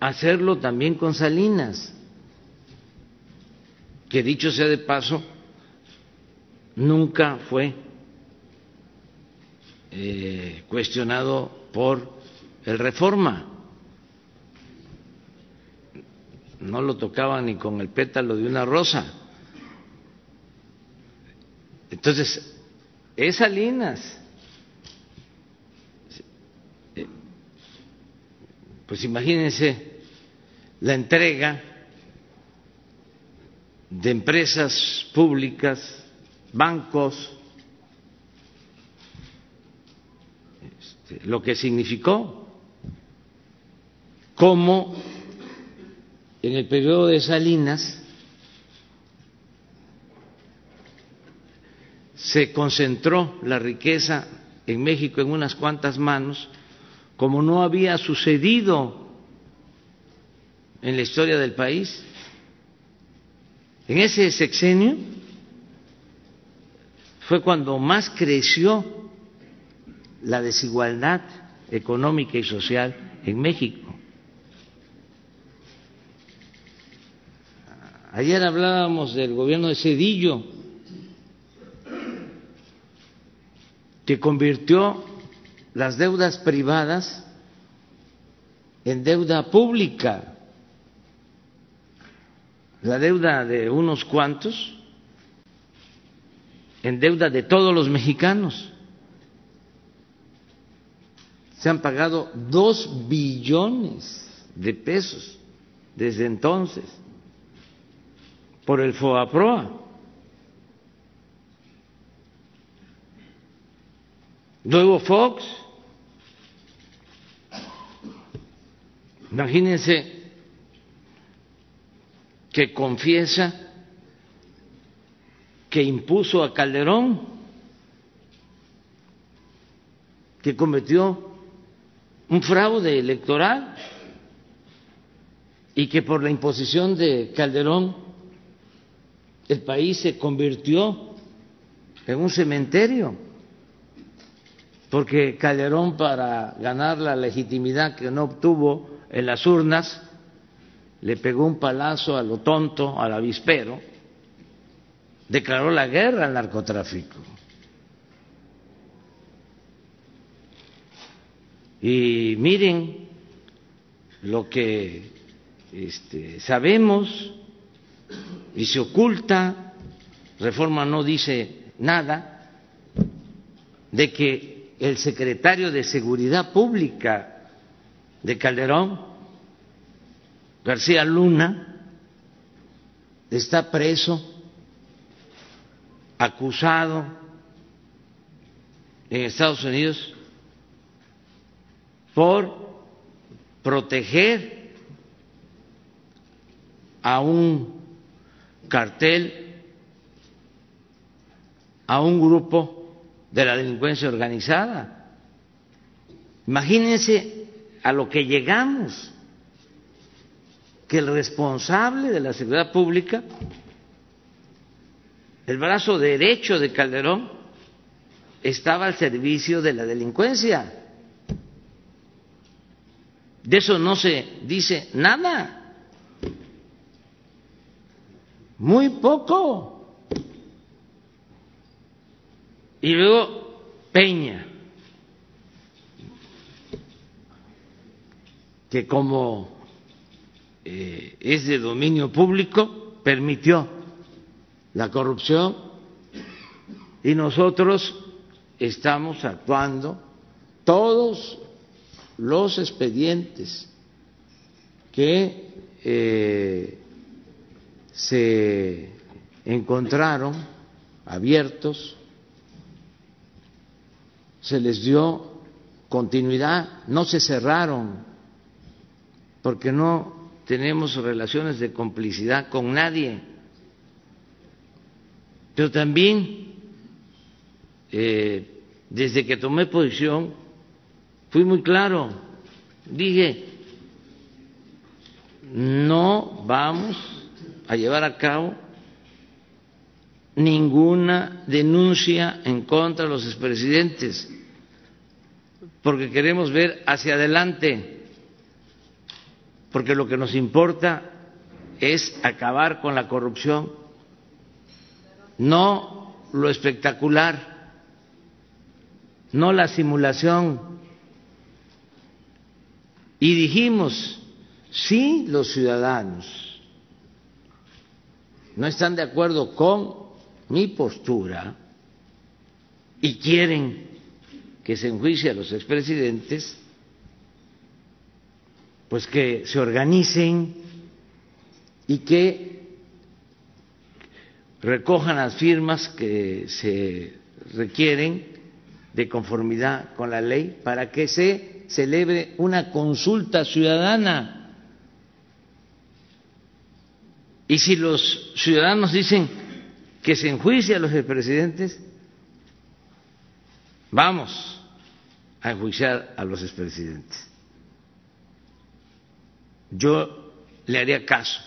hacerlo también con Salinas, que dicho sea de paso, nunca fue eh, cuestionado por el reforma. No lo tocaban ni con el pétalo de una rosa. Entonces, es Salinas. Eh, pues imagínense la entrega de empresas públicas, bancos, este, lo que significó, cómo en el periodo de Salinas se concentró la riqueza en México en unas cuantas manos, como no había sucedido en la historia del país. En ese sexenio fue cuando más creció la desigualdad económica y social en México. Ayer hablábamos del gobierno de Cedillo, que convirtió las deudas privadas en deuda pública la deuda de unos cuantos en deuda de todos los mexicanos. Se han pagado dos billones de pesos desde entonces por el FOAPROA. Luego Fox, imagínense que confiesa que impuso a Calderón, que cometió un fraude electoral y que por la imposición de Calderón el país se convirtió en un cementerio, porque Calderón para ganar la legitimidad que no obtuvo en las urnas le pegó un palazo a lo tonto, al avispero, declaró la guerra al narcotráfico. Y miren lo que este, sabemos y se oculta, Reforma no dice nada, de que el secretario de Seguridad Pública de Calderón, García Luna, está preso, acusado en Estados Unidos por proteger a un cartel, a un grupo de la delincuencia organizada. Imagínense a lo que llegamos, que el responsable de la seguridad pública, el brazo derecho de Calderón, estaba al servicio de la delincuencia. De eso no se dice nada. Muy poco. Y luego Peña, que como eh, es de dominio público, permitió la corrupción y nosotros estamos actuando todos los expedientes que eh, se encontraron abiertos, se les dio continuidad, no se cerraron, porque no tenemos relaciones de complicidad con nadie. Pero también, eh, desde que tomé posición, fui muy claro, dije, no vamos a llevar a cabo ninguna denuncia en contra de los expresidentes, porque queremos ver hacia adelante, porque lo que nos importa es acabar con la corrupción, no lo espectacular, no la simulación. Y dijimos, sí, los ciudadanos no están de acuerdo con mi postura y quieren que se enjuicie a los expresidentes, pues que se organicen y que recojan las firmas que se requieren de conformidad con la ley para que se celebre una consulta ciudadana y si los ciudadanos dicen que se enjuicia a los expresidentes, vamos a enjuiciar a los expresidentes. Yo le haría caso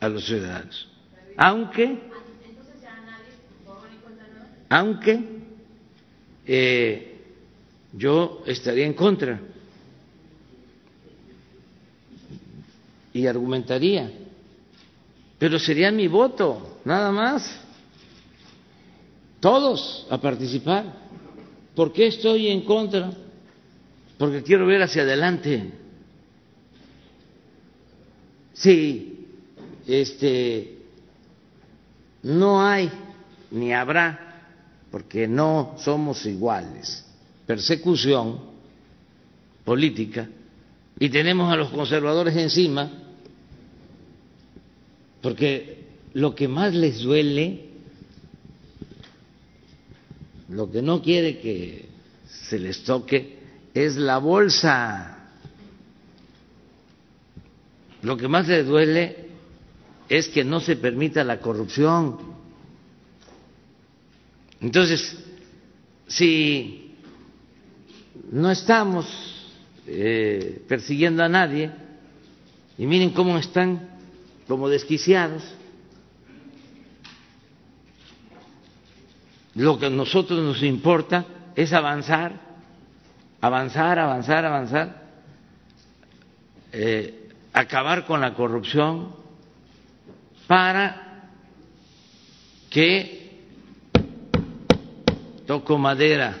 a los ciudadanos, aunque, aunque eh, yo estaría en contra y argumentaría pero sería mi voto, nada más. Todos a participar. ¿Por qué estoy en contra? Porque quiero ver hacia adelante. Sí, este, no hay ni habrá, porque no somos iguales, persecución política y tenemos a los conservadores encima porque lo que más les duele, lo que no quiere que se les toque, es la bolsa. Lo que más les duele es que no se permita la corrupción. Entonces, si no estamos eh, persiguiendo a nadie, y miren cómo están como desquiciados. Lo que a nosotros nos importa es avanzar, avanzar, avanzar, avanzar, eh, acabar con la corrupción para que toco madera,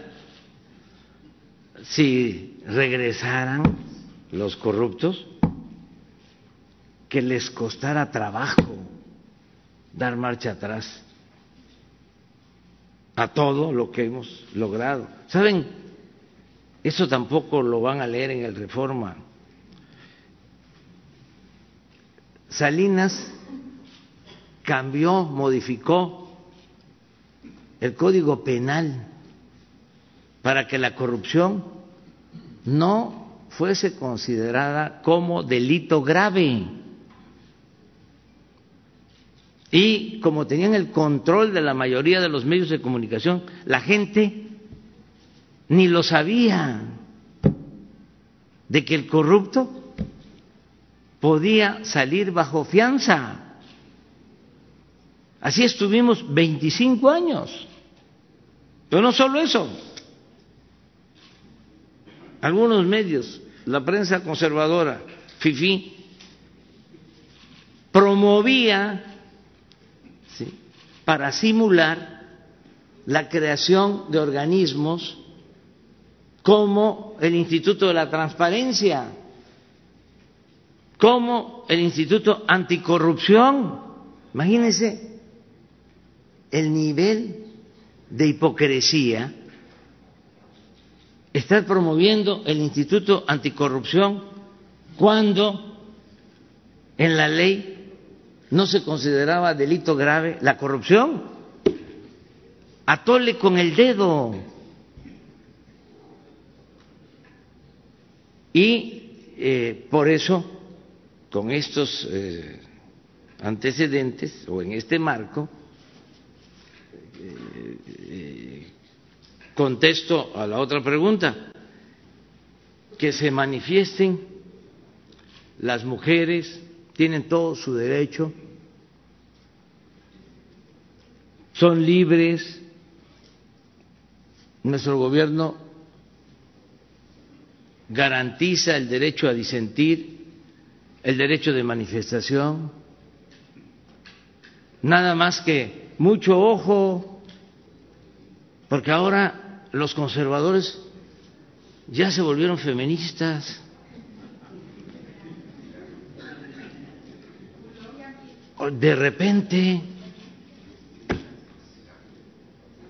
si regresaran los corruptos, que les costara trabajo dar marcha atrás a todo lo que hemos logrado. ¿Saben? Eso tampoco lo van a leer en el Reforma. Salinas cambió, modificó el Código Penal para que la corrupción no fuese considerada como delito grave. Y como tenían el control de la mayoría de los medios de comunicación, la gente ni lo sabía de que el corrupto podía salir bajo fianza. Así estuvimos 25 años. Pero no solo eso. Algunos medios, la prensa conservadora, FIFI, promovía para simular la creación de organismos como el Instituto de la Transparencia, como el Instituto Anticorrupción. Imagínense el nivel de hipocresía estar promoviendo el Instituto Anticorrupción cuando en la ley no se consideraba delito grave la corrupción. Atole con el dedo. Y eh, por eso, con estos eh, antecedentes o en este marco, contesto a la otra pregunta, que se manifiesten las mujeres, tienen todo su derecho, son libres, nuestro gobierno garantiza el derecho a disentir, el derecho de manifestación, nada más que mucho ojo, porque ahora los conservadores ya se volvieron feministas. De repente,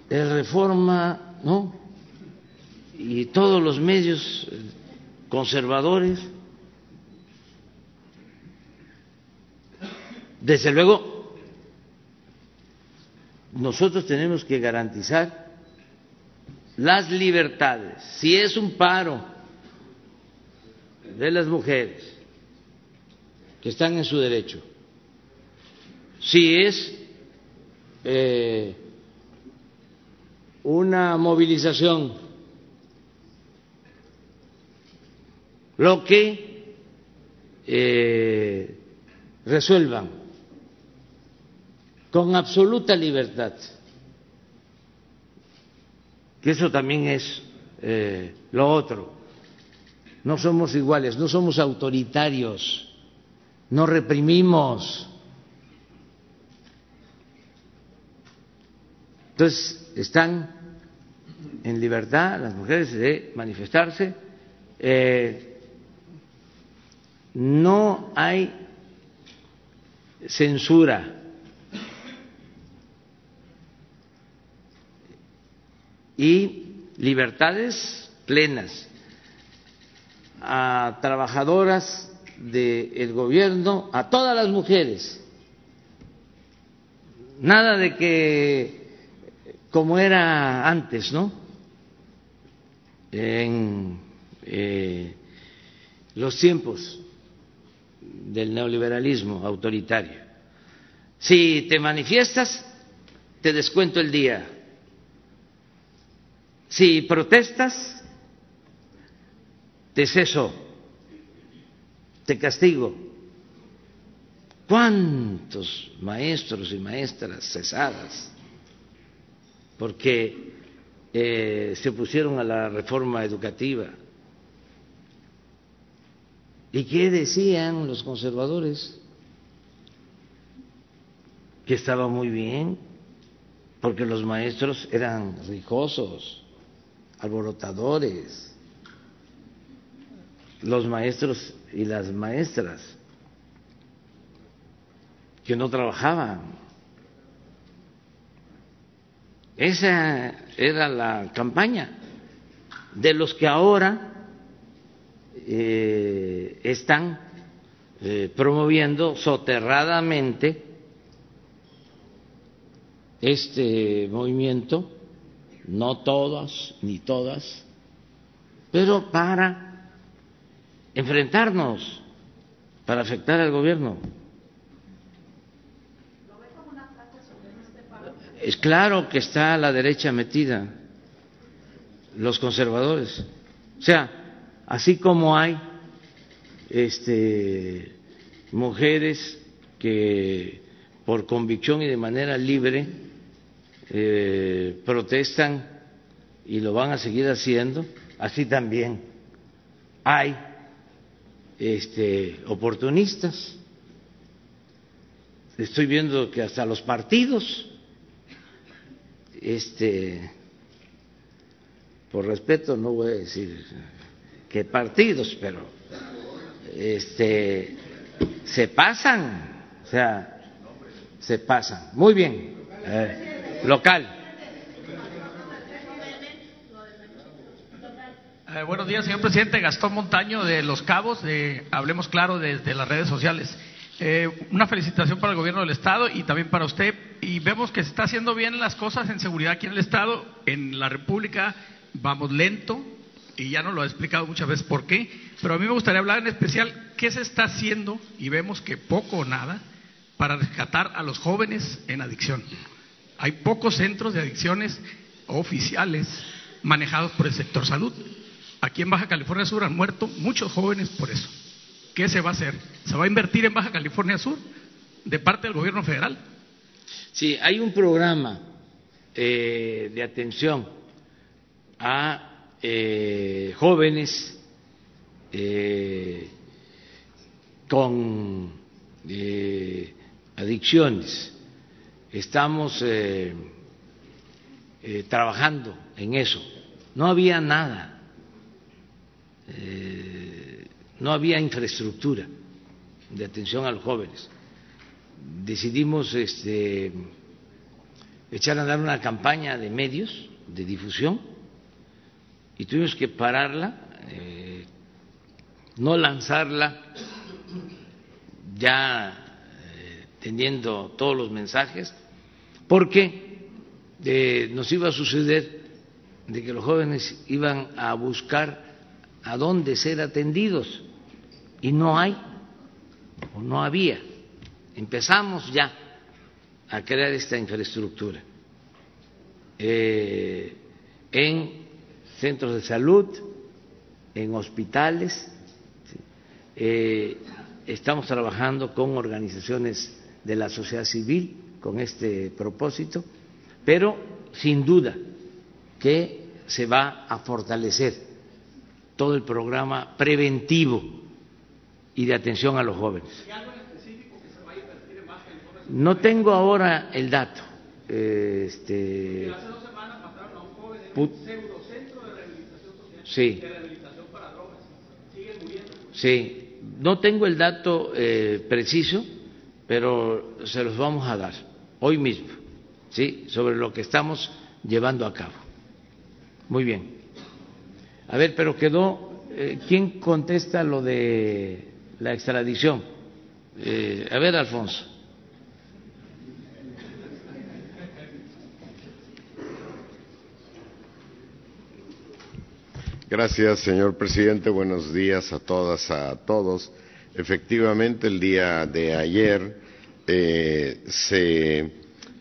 el Reforma, ¿no? Y todos los medios conservadores. Desde luego, nosotros tenemos que garantizar las libertades. Si es un paro de las mujeres que están en su derecho, si es eh, una movilización, lo que eh, resuelvan con absoluta libertad, que eso también es eh, lo otro. No somos iguales, no somos autoritarios, no reprimimos. Entonces, están en libertad las mujeres de manifestarse. Eh, no hay censura. Y libertades plenas a trabajadoras del gobierno, a todas las mujeres. Nada de que como era antes, ¿no? En eh, los tiempos del neoliberalismo autoritario. Si te manifiestas, te descuento el día. Si protestas, te ceso, te castigo. ¿Cuántos maestros y maestras cesadas? porque eh, se pusieron a la reforma educativa. ¿Y qué decían los conservadores? Que estaba muy bien porque los maestros eran rijosos, alborotadores, los maestros y las maestras que no trabajaban. Esa era la campaña de los que ahora eh, están eh, promoviendo soterradamente este movimiento, no todas ni todas, pero para enfrentarnos, para afectar al gobierno. Es claro que está la derecha metida, los conservadores. O sea, así como hay este, mujeres que por convicción y de manera libre eh, protestan y lo van a seguir haciendo, así también hay este, oportunistas. Estoy viendo que hasta los partidos, este, por respeto no voy a decir qué partidos, pero este, se pasan, o sea, se pasan. Muy bien. Local. Eh, buenos días, señor presidente. Gastón Montaño de Los Cabos, de Hablemos Claro desde las redes sociales. Eh, una felicitación para el gobierno del Estado y también para usted. Y vemos que se está haciendo bien las cosas en seguridad aquí en el Estado. En la República vamos lento y ya nos lo ha explicado muchas veces por qué. Pero a mí me gustaría hablar en especial qué se está haciendo y vemos que poco o nada para rescatar a los jóvenes en adicción. Hay pocos centros de adicciones oficiales manejados por el sector salud. Aquí en Baja California Sur han muerto muchos jóvenes por eso. ¿Qué se va a hacer? ¿Se va a invertir en Baja California Sur de parte del gobierno federal? Sí, hay un programa eh, de atención a eh, jóvenes eh, con adicciones estamos eh, eh, trabajando en eso. No había nada, eh, no había infraestructura de atención a los jóvenes. Decidimos este, echar a andar una campaña de medios de difusión y tuvimos que pararla, no lanzarla ya teniendo todos los mensajes, porque eh, nos iba a suceder de que los jóvenes iban a buscar a dónde ser atendidos y no hay o no había. Empezamos ya a crear esta infraestructura eh, en centros de salud, en hospitales. Eh, estamos trabajando con organizaciones de la sociedad civil con este propósito, pero sin duda que se va a fortalecer todo el programa preventivo y de atención a los jóvenes. No tengo ahora el dato. Este, hace dos semanas mataron a un joven en un pseudocentro de rehabilitación social. Sí. De rehabilitación para drogas. Siguen muriendo. Sí. No tengo el dato eh, preciso, pero se los vamos a dar hoy mismo, ¿sí? Sobre lo que estamos llevando a cabo. Muy bien. A ver, pero quedó, eh, ¿quién contesta lo de la extradición? Eh, a ver, Alfonso. Gracias, señor presidente. Buenos días a todas, a todos. Efectivamente, el día de ayer eh, se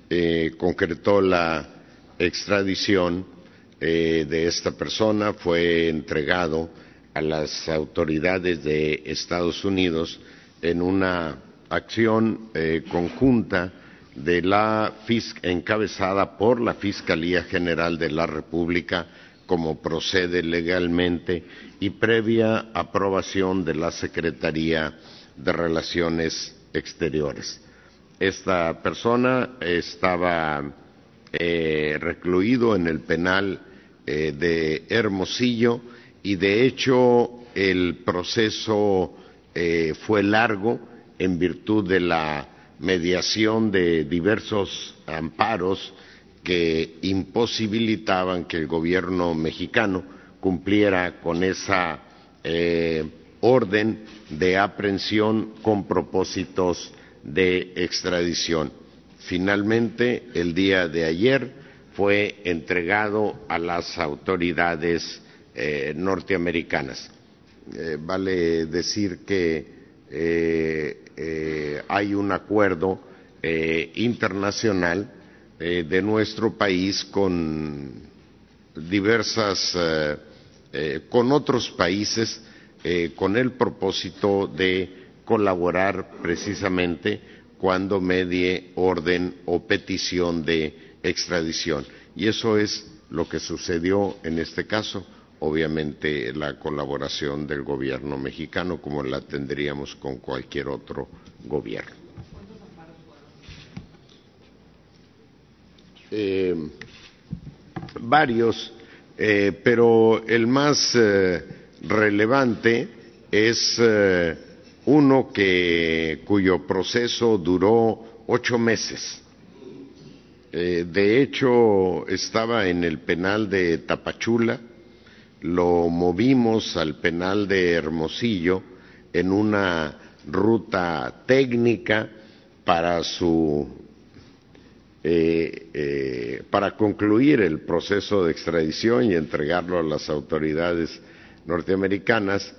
eh, concretó la extradición eh, de esta persona, fue entregado a las autoridades de Estados Unidos en una acción conjunta de la encabezada por la Fiscalía General de la República como procede legalmente y previa aprobación de la Secretaría de Relaciones Exteriores esta persona estaba eh, recluido en el penal eh, de Hermosillo y de hecho el proceso eh, fue largo en virtud de la mediación de diversos amparos que imposibilitaban que el gobierno mexicano cumpliera con esa orden de aprehensión con propósitos de extradición. Finalmente, el día de ayer fue entregado a las autoridades eh, norteamericanas. Eh, vale decir que eh, hay un acuerdo internacional de nuestro país con diversas, con otros países, con el propósito de colaborar precisamente cuando medie orden o petición de extradición. Y eso es lo que sucedió en este caso. Obviamente la colaboración del gobierno mexicano como la tendríamos con cualquier otro gobierno. Eh, varios, eh, pero el más eh, relevante es uno que, cuyo proceso duró ocho meses. Eh, de hecho, estaba en el penal de Tapachula, lo movimos al penal de Hermosillo en una ruta técnica para su eh, eh, para concluir el proceso de extradición y entregarlo a las autoridades norteamericanas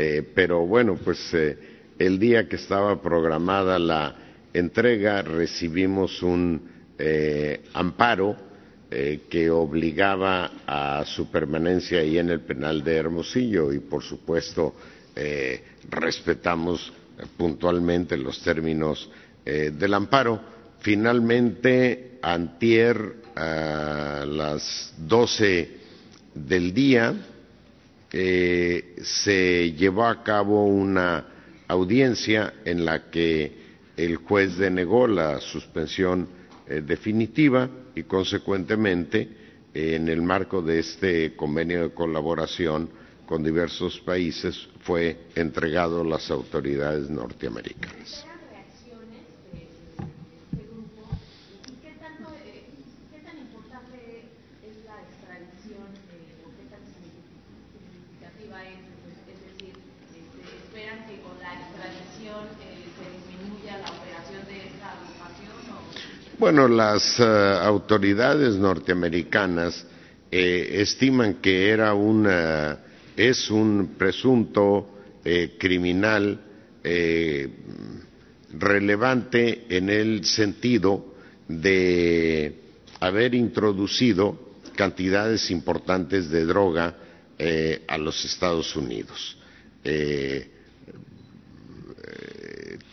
eh, pero bueno, pues eh, el día que estaba programada la entrega recibimos un eh, amparo que obligaba a su permanencia ahí en el penal de Hermosillo y por supuesto respetamos puntualmente los términos del amparo. Finalmente, antier a las doce del día, eh, se llevó a cabo una audiencia en la que el juez denegó la suspensión eh, definitiva y, consecuentemente, en el marco de este convenio de colaboración con diversos países, fue entregado a las autoridades norteamericanas. Bueno, las eh, autoridades norteamericanas eh, estiman que era una, es un presunto eh, criminal relevante en el sentido de haber introducido cantidades importantes de droga a los Estados Unidos.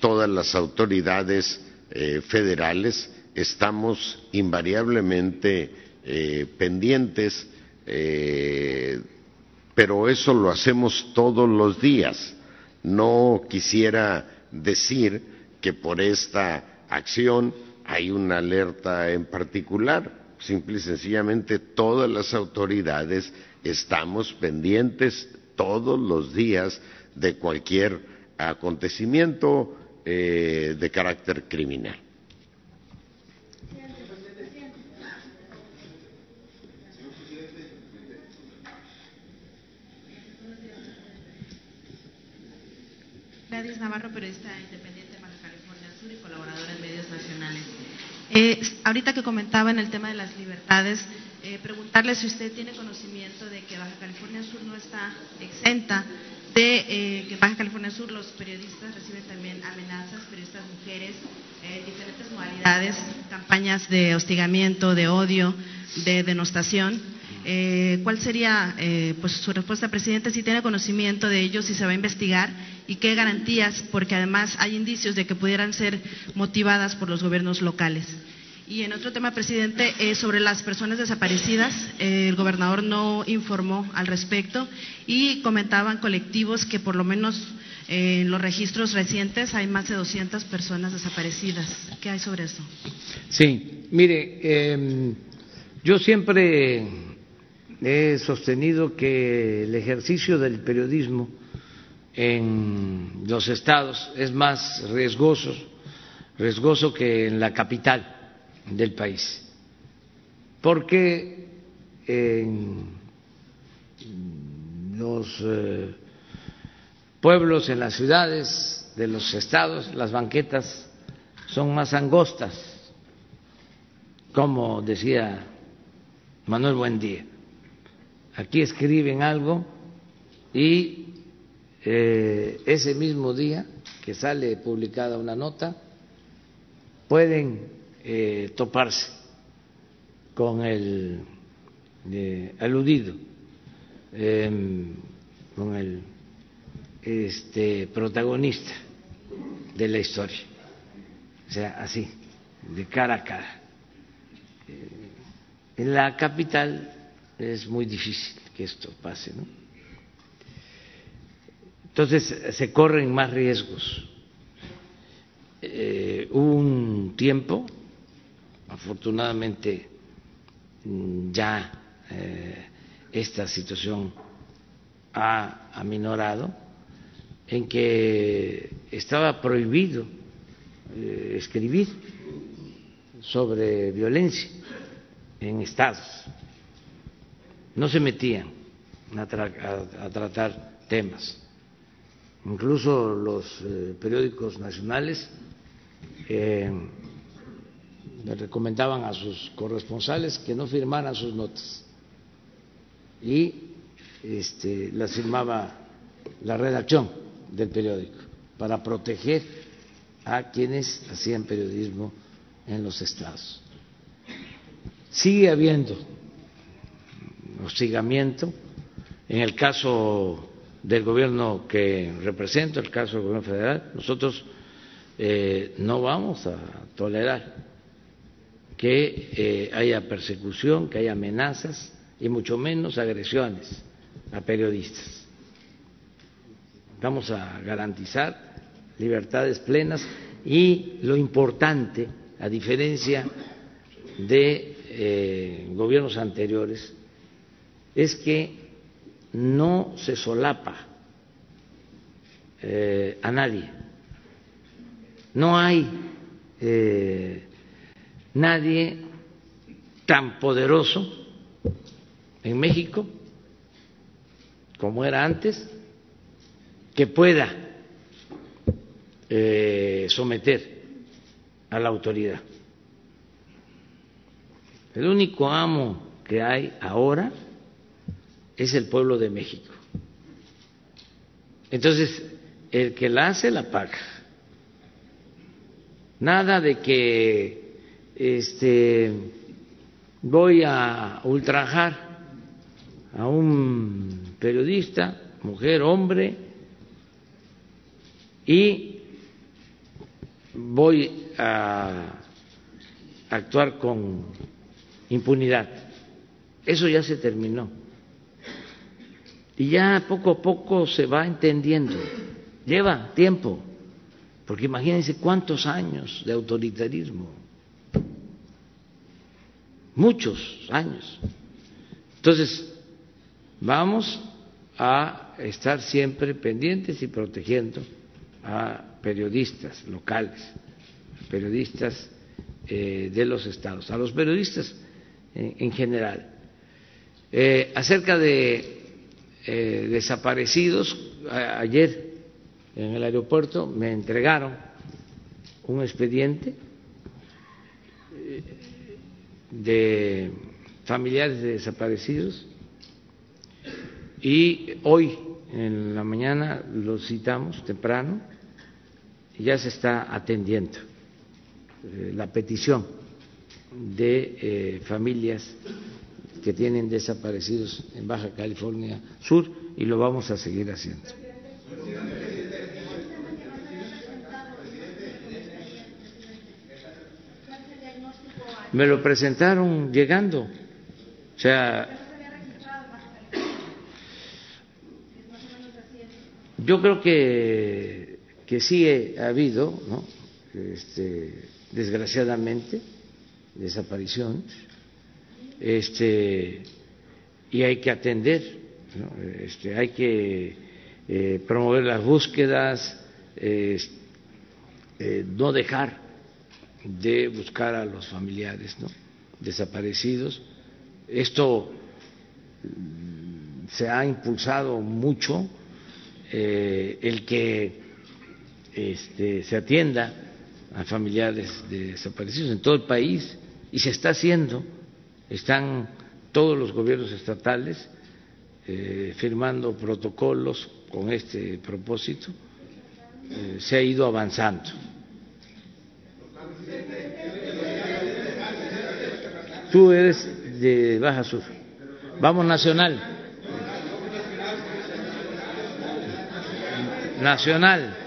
todas las autoridades federales estamos invariablemente eh, pendientes, eh, pero eso lo hacemos todos los días. No quisiera decir que por esta acción hay una alerta en particular. Simple y sencillamente todas las autoridades estamos pendientes todos los días de cualquier acontecimiento eh, de carácter criminal. Gladys Navarro, periodista independiente de Baja California Sur y colaboradora en medios nacionales. Eh, ahorita que comentaba en el tema de las libertades, eh, preguntarle si usted tiene conocimiento de que Baja California Sur no está exenta de eh, que Baja California Sur los periodistas reciben también amenazas, periodistas mujeres, diferentes modalidades, campañas de hostigamiento, de odio, de denostación. Eh, ¿Cuál sería eh, pues, su respuesta, presidente, si tiene conocimiento de ello, si se va a investigar y qué garantías, porque además hay indicios de que pudieran ser motivadas por los gobiernos locales? Y en otro tema, presidente, eh, sobre las personas desaparecidas, eh, el gobernador no informó al respecto y comentaban colectivos que por lo menos eh, en los registros recientes hay más de 200 personas desaparecidas. ¿Qué hay sobre eso? Sí, mire, eh, yo siempre he sostenido que el ejercicio del periodismo en los estados es más riesgoso, riesgoso que en la capital del país, porque en los eh, pueblos, en las ciudades de los estados, las banquetas son más angostas, como decía Manuel Buendía. Aquí escriben algo y eh, ese mismo día que sale publicada una nota pueden eh, toparse con el eh, aludido, em, con el este, protagonista de la historia, o sea, así, de cara a cara. En la capital es muy difícil que esto pase, ¿no? Entonces se corren más riesgos. Eh, un tiempo, afortunadamente ya eh, esta situación ha aminorado, en que estaba prohibido eh, escribir sobre violencia en estados. No se metían a, tratar temas. Incluso los eh, periódicos nacionales eh, le recomendaban a sus corresponsales que no firmaran sus notas y este, las firmaba la redacción del periódico para proteger a quienes hacían periodismo en los estados. Sigue habiendo hostigamiento. En el caso del gobierno que represento, el caso del gobierno federal, nosotros eh, no vamos a tolerar que eh, haya persecución, que haya amenazas y mucho menos agresiones a periodistas. Vamos a garantizar libertades plenas y lo importante, a diferencia de eh, gobiernos anteriores es que no se solapa eh, a nadie. No hay eh, nadie tan poderoso en México como era antes que pueda someter a la autoridad. El único amo que hay ahora es el pueblo de México. Entonces, el que la hace la paga. Nada de que este voy a ultrajar a un periodista, mujer, hombre, y voy a actuar con impunidad. Eso ya se terminó. Y ya poco a poco se va entendiendo. Lleva tiempo, porque imagínense cuántos años de autoritarismo. Muchos años. Entonces, vamos a estar siempre pendientes y protegiendo a periodistas locales, periodistas eh, de los estados, a los periodistas en, general. Eh, acerca de eh, desaparecidos, ayer en el aeropuerto me entregaron un expediente eh, de familiares de desaparecidos y hoy en la mañana los citamos temprano y ya se está atendiendo la petición de eh, familias que tienen desaparecidos en Baja California Sur y lo vamos a seguir haciendo. me lo presentaron llegando. O sea, yo creo que, que sí ha habido, ¿no? este, desgraciadamente, desapariciones, este, y hay que atender. Este, hay que eh, promover las búsquedas, eh, no dejar de buscar a los familiares desaparecidos. Esto mm, se ha impulsado mucho eh, el que este, se atienda a familiares de desaparecidos en todo el país y se está haciendo. Están todos los gobiernos estatales eh, firmando protocolos con este propósito. Eh, se ha ido avanzando. Tú eres de Baja Sur. Vamos nacional. Nacional.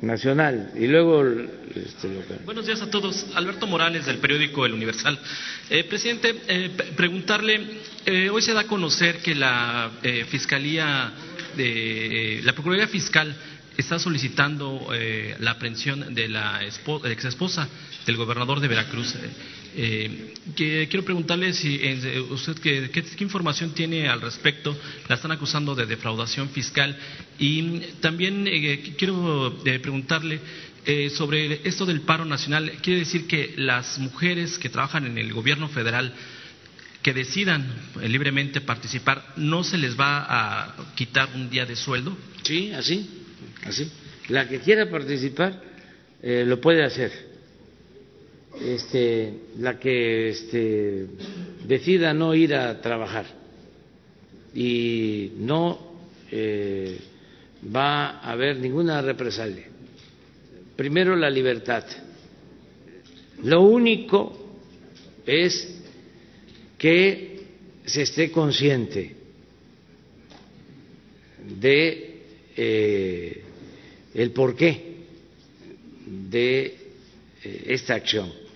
Nacional. Y luego este, local. Buenos días a todos. Alberto Morales, del periódico El Universal. Eh, presidente, eh, preguntarle, eh, hoy se da a conocer que la eh, Fiscalía, de, la Procuraduría Fiscal está solicitando la aprehensión de la ex esposa del gobernador de Veracruz. Eh, que, quiero preguntarle si eh, usted qué, información tiene al respecto. La están acusando de defraudación fiscal y también eh, quiero eh, preguntarle sobre esto del paro nacional. Quiere decir que las mujeres que trabajan en el gobierno federal que decidan libremente participar, ¿no se les va a quitar un día de sueldo? Sí, así, así. La que quiera participar eh, lo puede hacer. Este, la que este, decida no ir a trabajar y no eh, va a haber ninguna represalia. Primero la libertad. Lo único es que se esté consciente de eh, el porqué de eh, esta acción.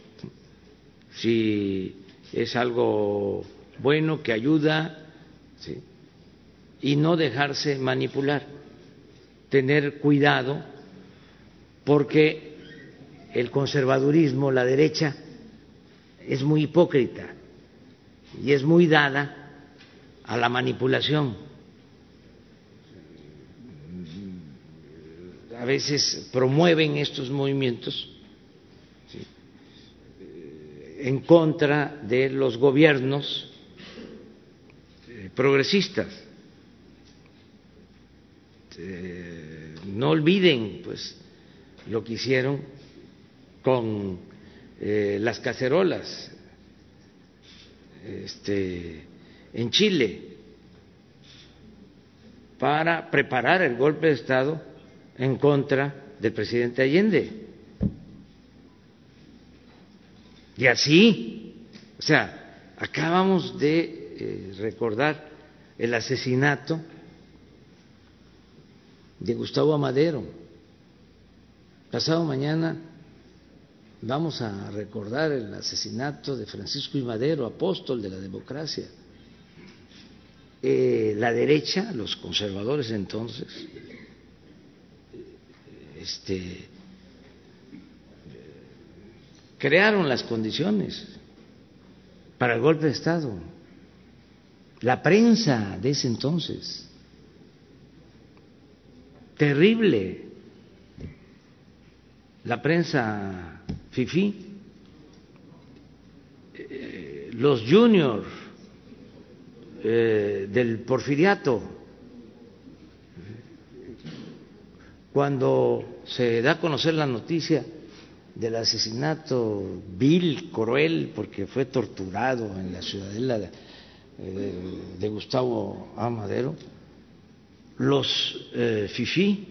Si es algo bueno que ayuda ¿sí? y no dejarse manipular, tener cuidado porque el conservadurismo, la derecha, es muy hipócrita y es muy dada a la manipulación. A veces promueven estos movimientos. En contra de los gobiernos eh, progresistas. Eh, no olviden, pues, lo que hicieron con eh, las cacerolas este, en Chile para preparar el golpe de Estado en contra del presidente Allende. Y así, o sea, acabamos de eh, recordar el asesinato de Gustavo Amadero. Pasado mañana vamos a recordar el asesinato de Francisco I. Madero, apóstol de la democracia. Eh, la derecha, los conservadores entonces, este, crearon las condiciones para el golpe de Estado. La prensa de ese entonces, terrible, la prensa FIFI, eh, los juniors eh, del porfiriato, cuando se da a conocer la noticia del asesinato vil, cruel, porque fue torturado en la ciudadela de, de Gustavo Amadero, los eh, FIFI,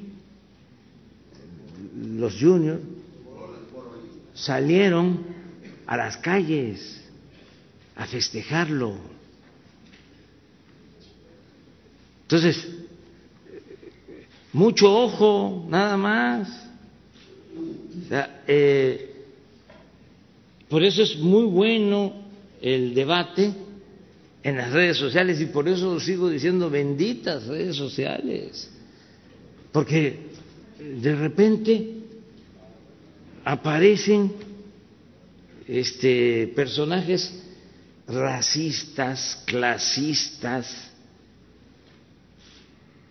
los juniors, salieron a las calles a festejarlo. Entonces, mucho ojo, nada más. Eh, por eso es muy bueno el debate en las redes sociales y por eso sigo diciendo benditas redes sociales, porque de repente aparecen este, personajes racistas, clasistas,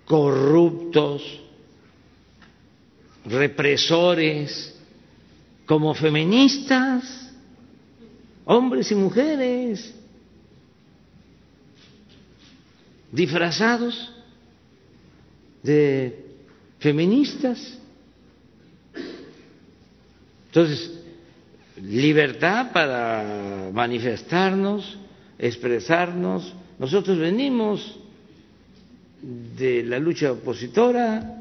corruptos, represores, como feministas, hombres y mujeres, disfrazados de feministas. Entonces, libertad para manifestarnos, expresarnos. Nosotros venimos de la lucha opositora.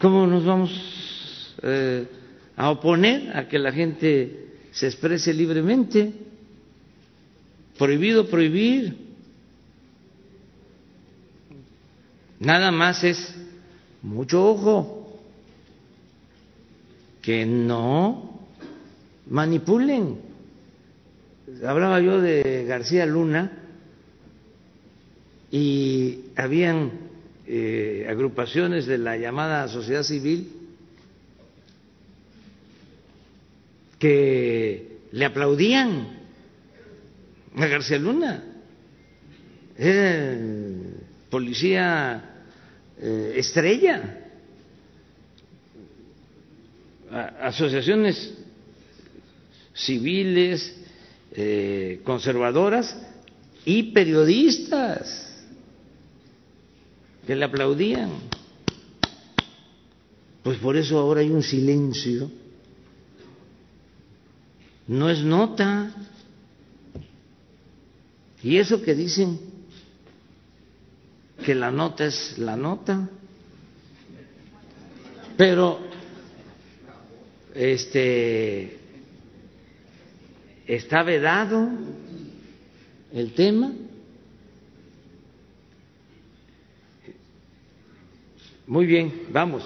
¿Cómo nos vamos eh, a oponer a que la gente se exprese libremente? Prohibido prohibir. Nada más es mucho ojo que no manipulen. Hablaba yo de García Luna y habían eh, agrupaciones de la llamada sociedad civil que le aplaudían a García Luna. Policía eh, estrella asociaciones civiles, eh, conservadoras y periodistas que le aplaudían. Pues por eso ahora hay un silencio. No es nota. Y eso que dicen que la nota es la nota. Pero este está vedado el tema. Muy bien, vamos.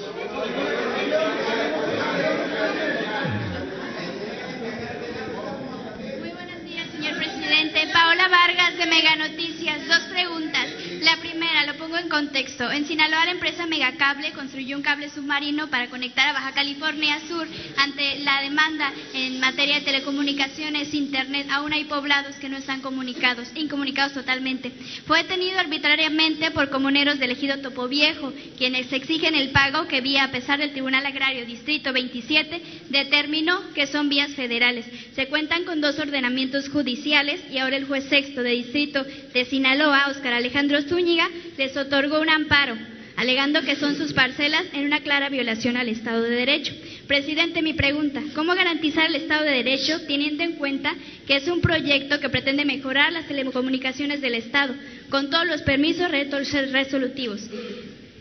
Muy buenos días, señor presidente. Paola Vargas de Mega Noticias. Dos preguntas. La primera, lo pongo en contexto. En Sinaloa, la empresa Megacable construyó un cable submarino para conectar a Baja California Sur ante la demanda en materia de telecomunicaciones, Internet. Aún hay poblados que no están comunicados, incomunicados totalmente. Fue detenido arbitrariamente por comuneros del ejido Topo Viejo, quienes exigen el pago que vía, a pesar del Tribunal Agrario Distrito 27, determinó que son vías federales. Se cuentan con dos ordenamientos judiciales y ahora el juez sexto de Distrito de Sinaloa, Oscar Alejandro Zúñiga les otorgó un amparo, alegando que son sus parcelas en una clara violación al Estado de Derecho. Presidente, mi pregunta, ¿cómo garantizar el Estado de Derecho teniendo en cuenta que es un proyecto que pretende mejorar las telecomunicaciones del Estado con todos los permisos resolutivos?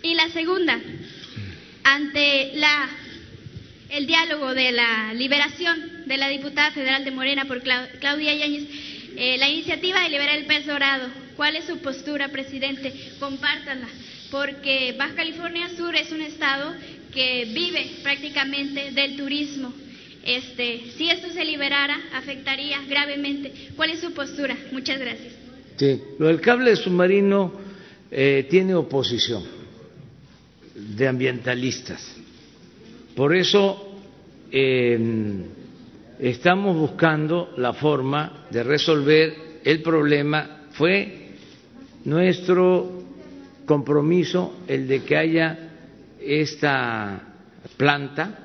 Y la segunda, ante el diálogo de la liberación de la diputada federal de Morena por Claudia Yáñez, eh, la iniciativa de liberar el pez dorado ¿Cuál es su postura, presidente? Compártanla, porque Baja California Sur es un estado que vive prácticamente del turismo. Este, si esto se liberara, afectaría gravemente. ¿Cuál es su postura? Muchas gracias. Sí, lo del cable submarino eh, tiene oposición de ambientalistas. Por eso em, estamos buscando la forma de resolver el problema. Fue nuestro compromiso el de que haya esta planta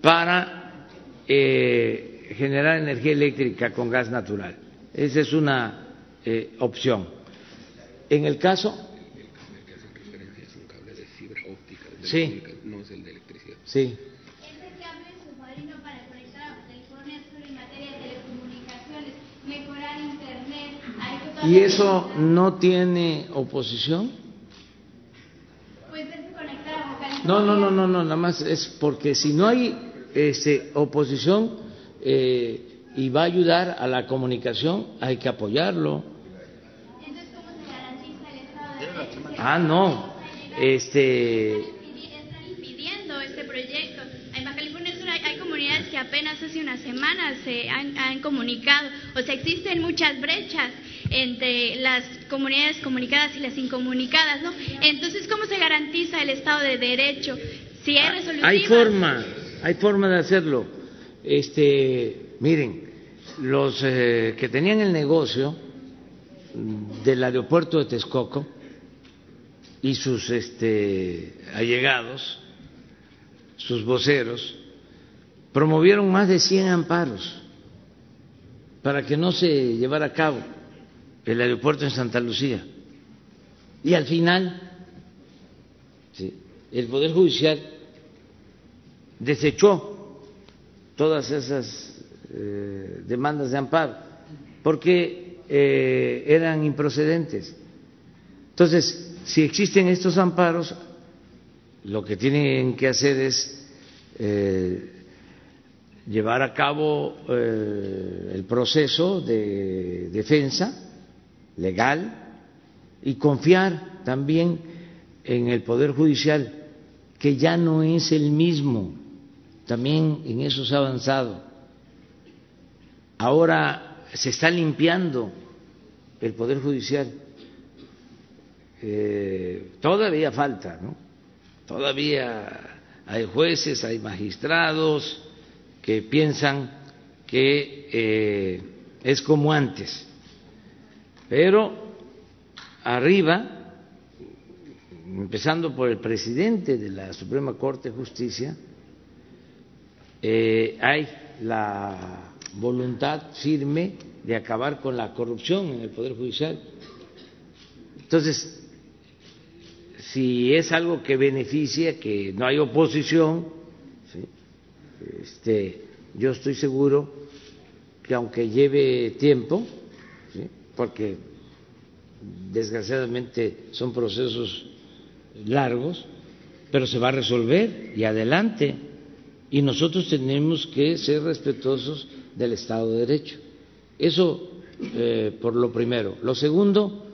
para eh, generar energía eléctrica con gas natural. Esa es una eh, opción. En el caso. Sí. No es el de electricidad. Sí. ¿Y eso no tiene oposición? Pues no, no, no, no, no, nada más es porque si no hay este, oposición eh, y va a ayudar a la comunicación, hay que apoyarlo. Entonces, ¿cómo se garantiza el Estado de Ah, no. Este... Están impidiendo este proyecto. En Baja California hay, comunidades que apenas hace una semana se han, han comunicado. O sea, existen muchas brechas entre las comunidades comunicadas y las incomunicadas, ¿no? Entonces, ¿cómo se garantiza el Estado de Derecho? Si hay resolución. Hay forma, hay forma de hacerlo. Este, miren, los eh, que tenían el negocio del aeropuerto de Texcoco y sus este, allegados, sus voceros, promovieron más de 100 amparos para que no se llevara a cabo el aeropuerto en Santa Lucía. Y al final, el Poder Judicial desechó todas esas eh, demandas de amparo porque eh, eran improcedentes. Entonces, si existen estos amparos, lo que tienen que hacer es eh, llevar a cabo el proceso de defensa legal y confiar también en el Poder Judicial, que ya no es el mismo, también en eso se ha avanzado. Ahora se está limpiando el Poder Judicial. Eh, todavía falta, ¿no? Todavía hay jueces, hay magistrados que piensan que eh, es como antes pero arriba, empezando por el presidente de la Suprema Corte de Justicia, eh, hay la voluntad firme de acabar con la corrupción en el Poder Judicial. Entonces, si es algo que beneficia, que no hay oposición, este, yo estoy seguro que aunque lleve tiempo, porque desgraciadamente son procesos largos, pero se va a resolver y adelante. Y nosotros tenemos que ser respetuosos del Estado de Derecho. Eso eh, por lo primero. Lo segundo,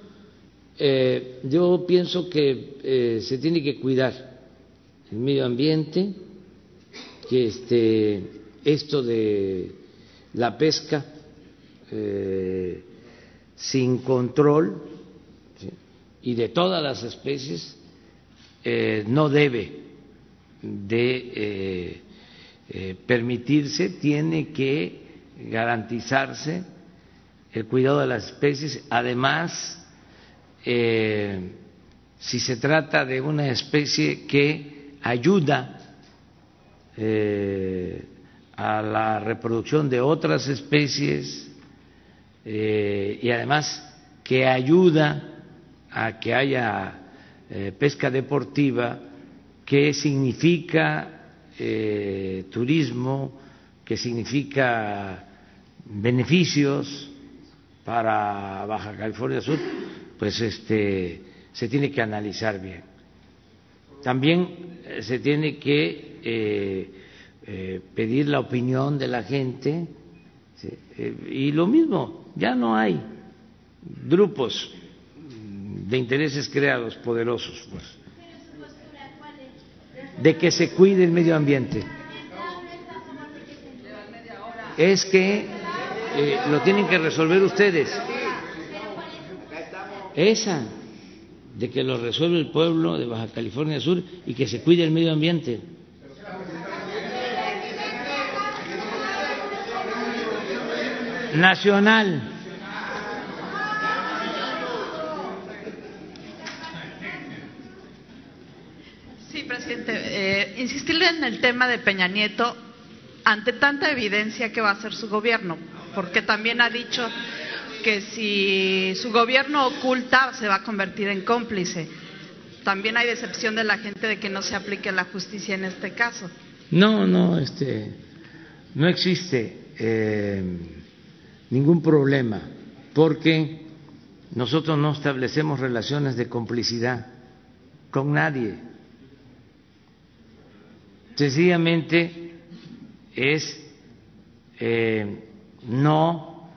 eh, yo pienso que eh, se tiene que cuidar el medio ambiente, que este, esto de la pesca sin control y de todas las especies eh, no debe de eh, eh, permitirse, tiene que garantizarse el cuidado de las especies. Además, si se trata de una especie que ayuda a la reproducción de otras especies, eh, y además que ayuda a que haya eh, pesca deportiva, que significa eh, turismo, que significa beneficios para Baja California Sur, pues este se tiene que analizar bien. También se tiene que pedir la opinión de la gente y lo mismo ya no hay grupos de intereses creados poderosos, pues, de que se cuide el medio ambiente. Es que eh, lo tienen que resolver ustedes. Esa, de que lo resuelve el pueblo de Baja California Sur y que se cuide el medio ambiente. Nacional. Sí, presidente. Eh, insistirle en el tema de Peña Nieto ante tanta evidencia que va a hacer su gobierno, porque también ha dicho que si su gobierno oculta se va a convertir en cómplice. También hay decepción de la gente de que no se aplique la justicia en este caso. No, no, este, no existe. Eh, ningún problema, porque nosotros no establecemos relaciones de complicidad con nadie. Sencillamente es eh, no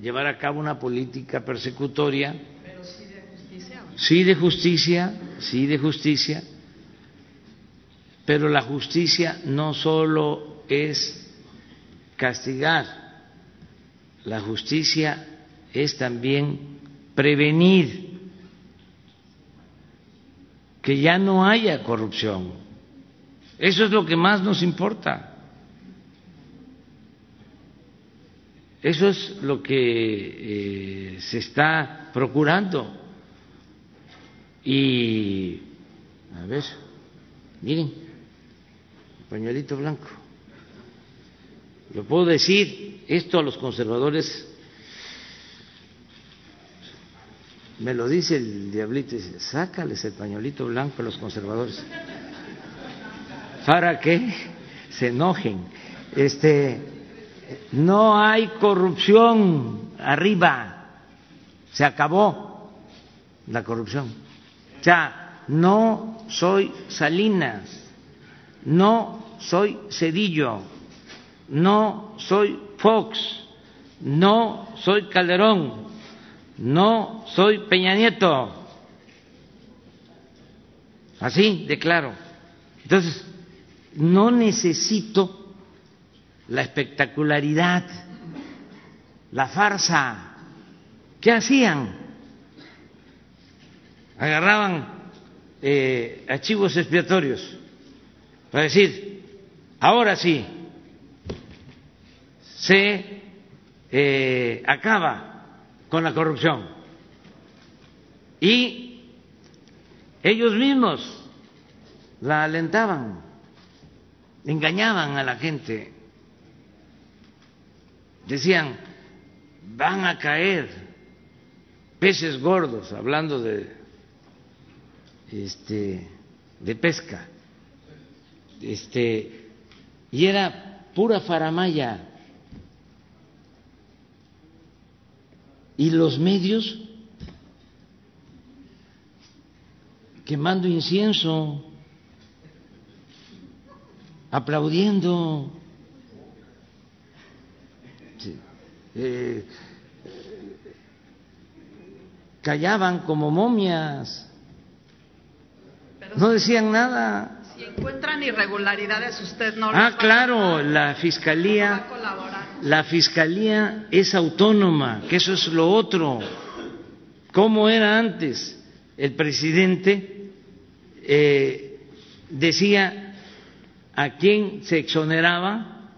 llevar a cabo una política persecutoria. Pero sí de justicia. Sí de justicia, sí de justicia, Pero la justicia no solo es castigar, la justicia es también prevenir que ya no haya corrupción. Eso es lo que más nos importa. Eso es lo que eh, se está procurando. Y, a ver, miren, pañuelito blanco. Lo puedo decir esto a los conservadores. Me lo dice el diablito, dice, sácales el pañuelito blanco a los conservadores. Para que se enojen. Este, no hay corrupción arriba, se acabó la corrupción. O sea, no soy Salinas, no soy Cedillo, no soy Fox, no soy Calderón, no soy Peña Nieto. Así de claro. Entonces, no necesito la espectacularidad, la farsa. ¿Qué hacían? Agarraban eh, archivos expiatorios para decir, ahora sí, se eh, acaba con la corrupción. Y ellos mismos la alentaban, engañaban a la gente decían, van a caer peces gordos, hablando de, este, de pesca, este, y era pura faramaya. Y los medios quemando incienso, aplaudiendo. Eh, callaban como momias, no decían nada. Si encuentran irregularidades, usted no. Ah, claro, la fiscalía, la fiscalía es autónoma, que eso es lo otro. ¿Cómo era antes? El presidente eh, decía a quién se exoneraba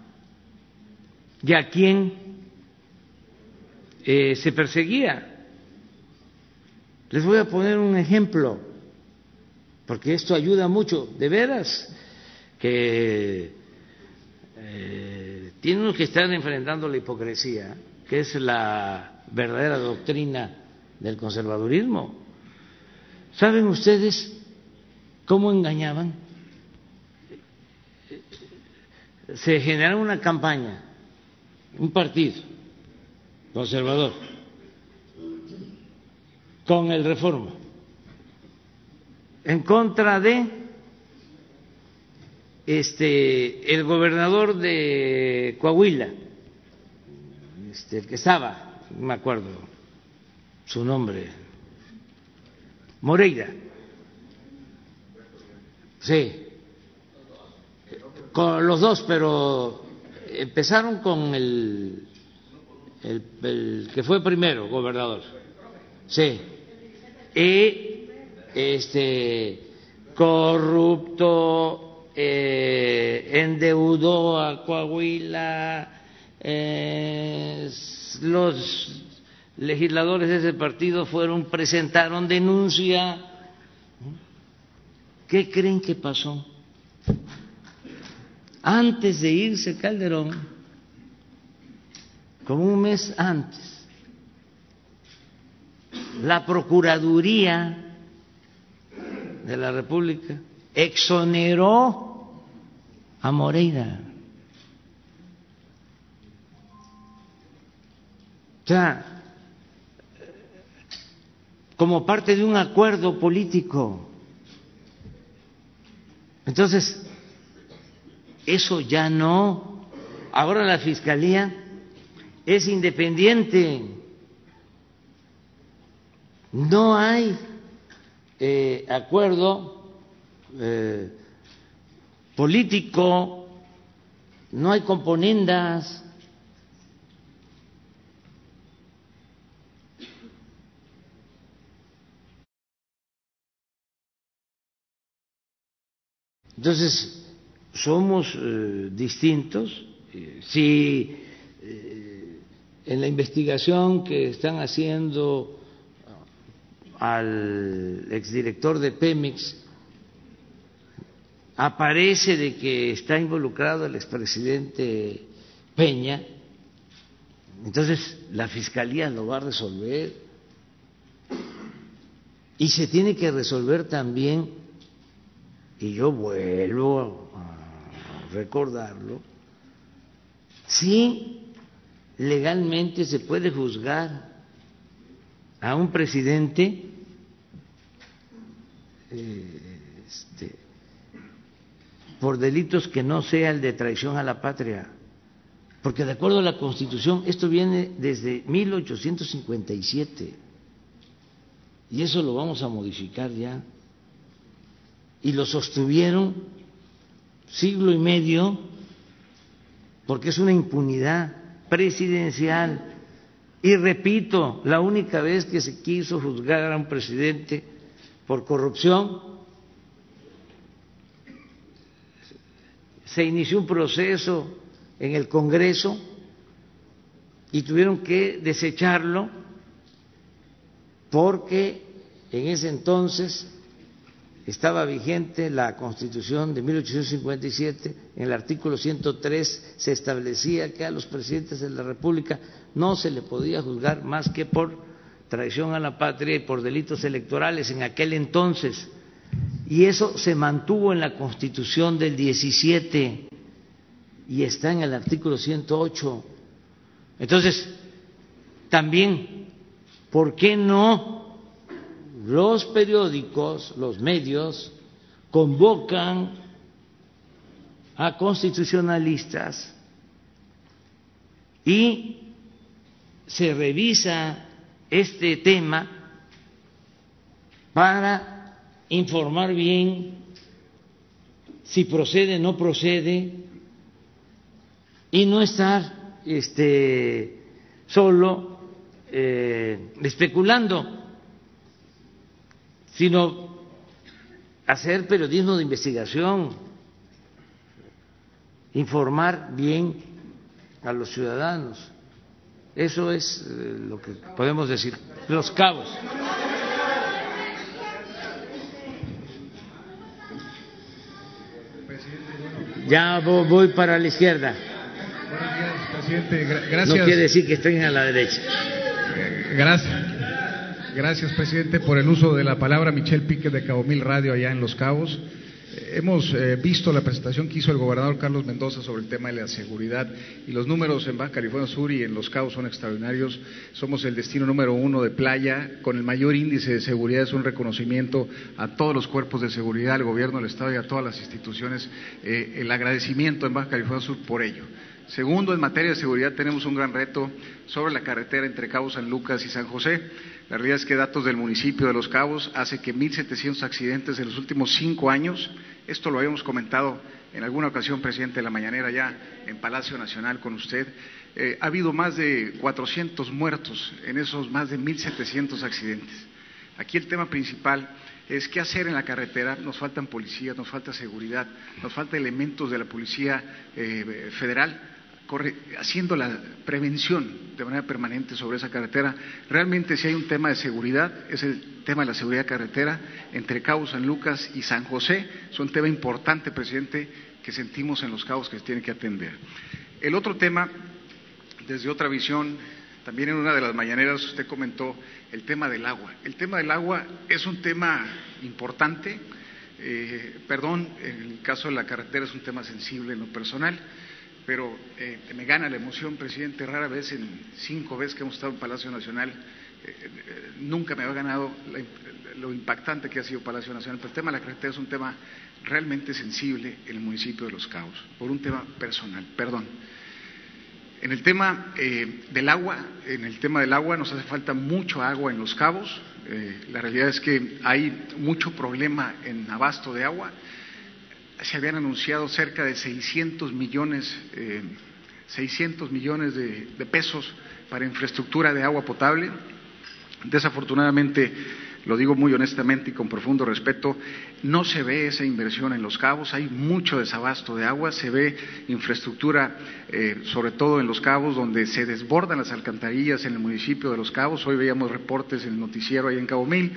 y a quién eh, se perseguía. Les voy a poner un ejemplo, porque esto ayuda mucho, de veras, que eh, tienen que estar enfrentando la hipocresía, que es la verdadera doctrina del conservadurismo. ¿Saben ustedes cómo engañaban? Se generaba una campaña, un partido, conservador con el reforma en contra de este el gobernador de Coahuila este el que estaba no me acuerdo su nombre Moreira sí con los dos pero empezaron con el el, que fue primero gobernador. Sí. Y este corrupto, eh, endeudó a Coahuila, eh, los legisladores de ese partido fueron, presentaron denuncia. ¿Qué creen que pasó? Antes de irse Calderón, como un mes antes, la Procuraduría de la República exoneró a Moreira. O sea, como parte de un acuerdo político. Entonces, eso ya no. Ahora la Fiscalía es independiente. No hay eh, acuerdo eh, político, no hay componendas. Entonces, somos eh, distintos. Eh, si eh, en la investigación que están haciendo al exdirector de Pemex aparece de que está involucrado el expresidente Peña, entonces la fiscalía lo va a resolver. Y se tiene que resolver también y yo vuelvo a recordarlo, si legalmente se puede juzgar a un presidente eh, por delitos que no sea el de traición a la patria, porque de acuerdo a la Constitución esto viene desde 1857 y eso lo vamos a modificar ya. Y lo sostuvieron siglo y medio porque es una impunidad presidencial. Y repito, la única vez que se quiso juzgar a un presidente por corrupción, se inició un proceso en el Congreso y tuvieron que desecharlo porque en ese entonces estaba vigente la Constitución de 1857, en el artículo 103 se establecía que a los presidentes de la República no se le podía juzgar más que por traición a la patria y por delitos electorales en aquel entonces. Y eso se mantuvo en la Constitución del 17 y está en el artículo 108. Entonces, también, ¿por qué no los periódicos, los medios, convocan a constitucionalistas y se revisa este tema para informar bien si procede no procede y no estar este, solo eh, especulando sino hacer periodismo de investigación, informar bien a los ciudadanos. Eso es eh, lo que podemos decir. Los cabos. Ya voy para la izquierda. Buenos días, presidente. Gracias. No quiere decir que estén a la derecha. Gracias. Gracias, presidente, por el uso de la palabra. Michelle Pique de Cabo Mil Radio allá en Los Cabos. Hemos eh, visto la presentación que hizo el gobernador Carlos Mendoza sobre el tema de la seguridad y los números en Baja California Sur y en Los Cabos son extraordinarios. Somos el destino número uno de playa con el mayor índice de seguridad. Es un reconocimiento a todos los cuerpos de seguridad, al gobierno del Estado y a todas las instituciones. Eh, el agradecimiento en Baja California Sur por ello. Segundo, en materia de seguridad tenemos un gran reto sobre la carretera entre Cabo San Lucas y San José. La realidad es que datos del municipio de Los Cabos hace que 1.700 accidentes en los últimos cinco años, esto lo habíamos comentado en alguna ocasión, presidente de la mañanera, ya en Palacio Nacional con usted, eh, ha habido más de 400 muertos en esos más de 1.700 accidentes. Aquí el tema principal es qué hacer en la carretera. Nos faltan policías, nos falta seguridad, nos falta elementos de la Policía eh, Federal haciendo la prevención de manera permanente sobre esa carretera. Realmente si hay un tema de seguridad, es el tema de la seguridad carretera entre Cabo San Lucas y San José. Es un tema importante, presidente, que sentimos en los cabos que se tiene que atender. El otro tema, desde otra visión, también en una de las mañaneras usted comentó el tema del agua. El tema del agua es un tema importante. Eh, perdón, en el caso de la carretera es un tema sensible en lo personal pero eh, me gana la emoción, presidente, rara vez en cinco veces que hemos estado en Palacio Nacional, eh, eh, nunca me ha ganado lo impactante que ha sido Palacio Nacional, pero el tema de la carretera es un tema realmente sensible en el municipio de Los Cabos, por un tema personal, perdón. En el tema del agua, en el tema del agua nos hace falta mucho agua en Los Cabos, la realidad es que hay mucho problema en abasto de agua, se habían anunciado cerca de 600 millones, 600 millones de, de pesos para infraestructura de agua potable. Desafortunadamente, lo digo muy honestamente y con profundo respeto, no se ve esa inversión en los cabos, hay mucho desabasto de agua, se ve infraestructura, eh, sobre todo en los cabos, donde se desbordan las alcantarillas en el municipio de los cabos. Hoy veíamos reportes en el noticiero ahí en Cabo Mil,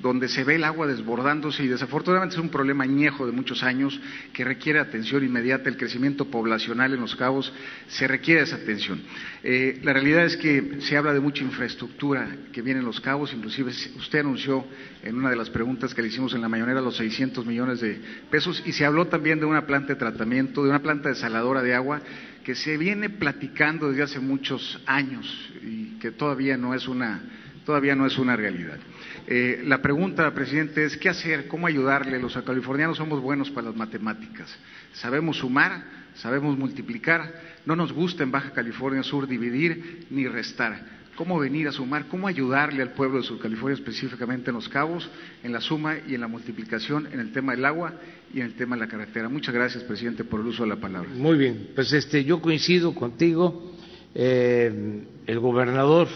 donde se ve el agua desbordándose y desafortunadamente es un problema añejo de muchos años que requiere atención inmediata. El crecimiento poblacional en los cabos se requiere esa atención. Eh, la realidad es que se habla de mucha infraestructura que viene en los cabos, inclusive usted anunció en una de las preguntas que le hicimos en la mañanera los 600 millones de pesos y se habló también de una planta de tratamiento, de una planta desaladora de agua que se viene platicando desde hace muchos años y que todavía no es una, todavía no es una realidad. Eh, la pregunta, presidente, es qué hacer, cómo ayudarle. Los californianos somos buenos para las matemáticas. Sabemos sumar, sabemos multiplicar. No nos gusta en Baja California Sur dividir ni restar cómo venir a sumar, cómo ayudarle al pueblo de Sur California, específicamente en Los Cabos, en la suma y en la multiplicación, en el tema del agua y en el tema de la carretera. Muchas gracias, presidente, por el uso de la palabra. Muy bien, pues este, yo coincido contigo. Eh, el gobernador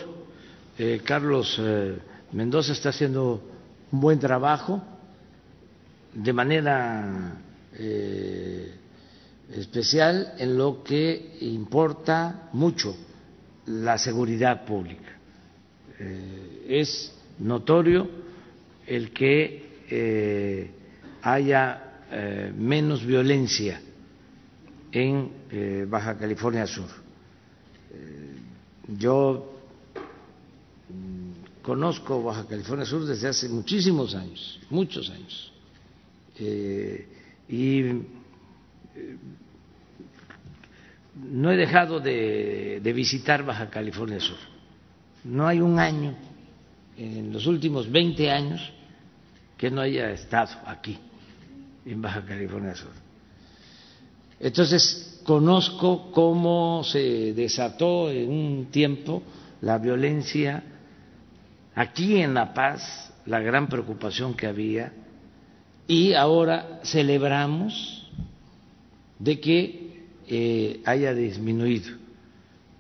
eh, Carlos eh, Mendoza está haciendo un buen trabajo de manera especial en lo que importa mucho la seguridad pública. Eh, es notorio el que eh, haya eh, menos violencia en Baja California Sur. yo conozco Baja California Sur desde hace muchísimos años, muchos años. y no he dejado de, visitar Baja California Sur. No hay un año en los últimos 20 años que no haya estado aquí, en Baja California Sur. Entonces, conozco cómo se desató en un tiempo la violencia aquí en La Paz, la gran preocupación que había, y ahora celebramos de que eh, haya disminuido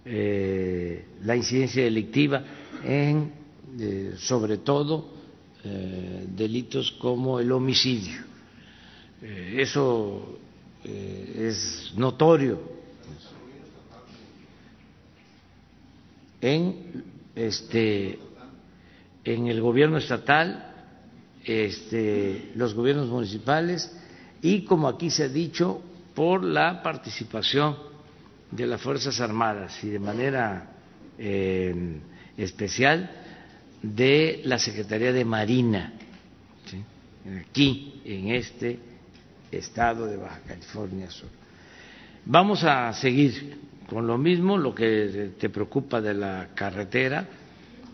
eh, la incidencia delictiva en, eh, sobre todo, delitos como el homicidio. eso es notorio en este en el gobierno estatal este, los gobiernos municipales y como aquí se ha dicho por la participación de las Fuerzas Armadas y de manera eh, especial de la Secretaría de Marina, aquí en este estado de Baja California Sur. Vamos a seguir con lo mismo, lo que te preocupa de la carretera,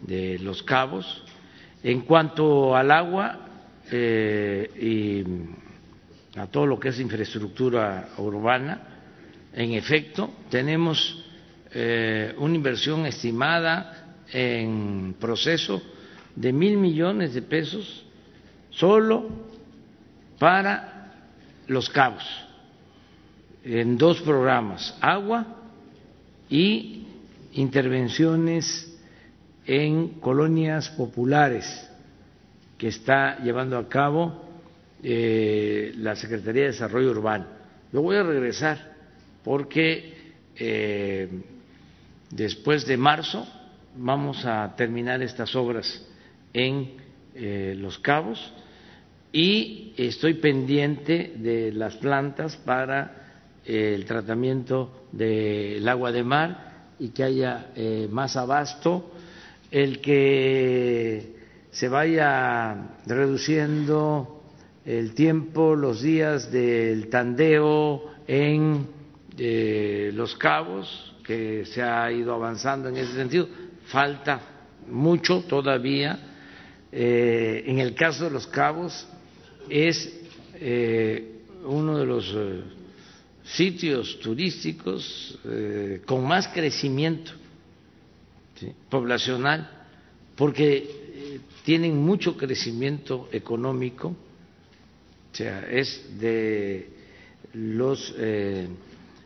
de los cabos. En cuanto al agua eh, y a todo lo que es infraestructura urbana. En efecto, tenemos eh, una inversión estimada en proceso de mil millones de pesos solo para los cabos, en dos programas, agua y intervenciones en colonias populares que está llevando a cabo eh, la Secretaría de Desarrollo Urbano. Yo voy a regresar porque eh, después de marzo vamos a terminar estas obras en eh, Los Cabos y estoy pendiente de las plantas para el tratamiento del agua de mar y que haya más abasto, el que se vaya reduciendo el tiempo, los días del tandeo en eh, Los Cabos, que se ha ido avanzando en ese sentido. Falta mucho todavía. Eh, en el caso de Los Cabos es eh, uno de los sitios turísticos con más crecimiento poblacional, porque tienen mucho crecimiento económico o sea, es de los eh,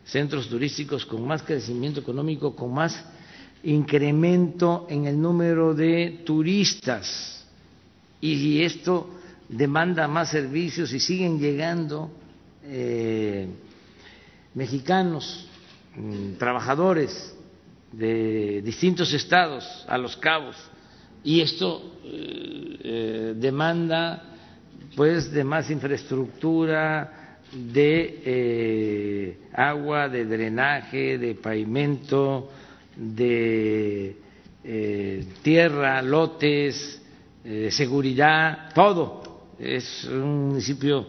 centros turísticos con más crecimiento económico, con más incremento en el número de turistas. Y esto demanda más servicios y siguen llegando eh, mexicanos, mm, trabajadores de distintos estados a los cabos y esto eh, demanda pues de más infraestructura de eh, agua de drenaje de pavimento de tierra lotes seguridad todo. Es un municipio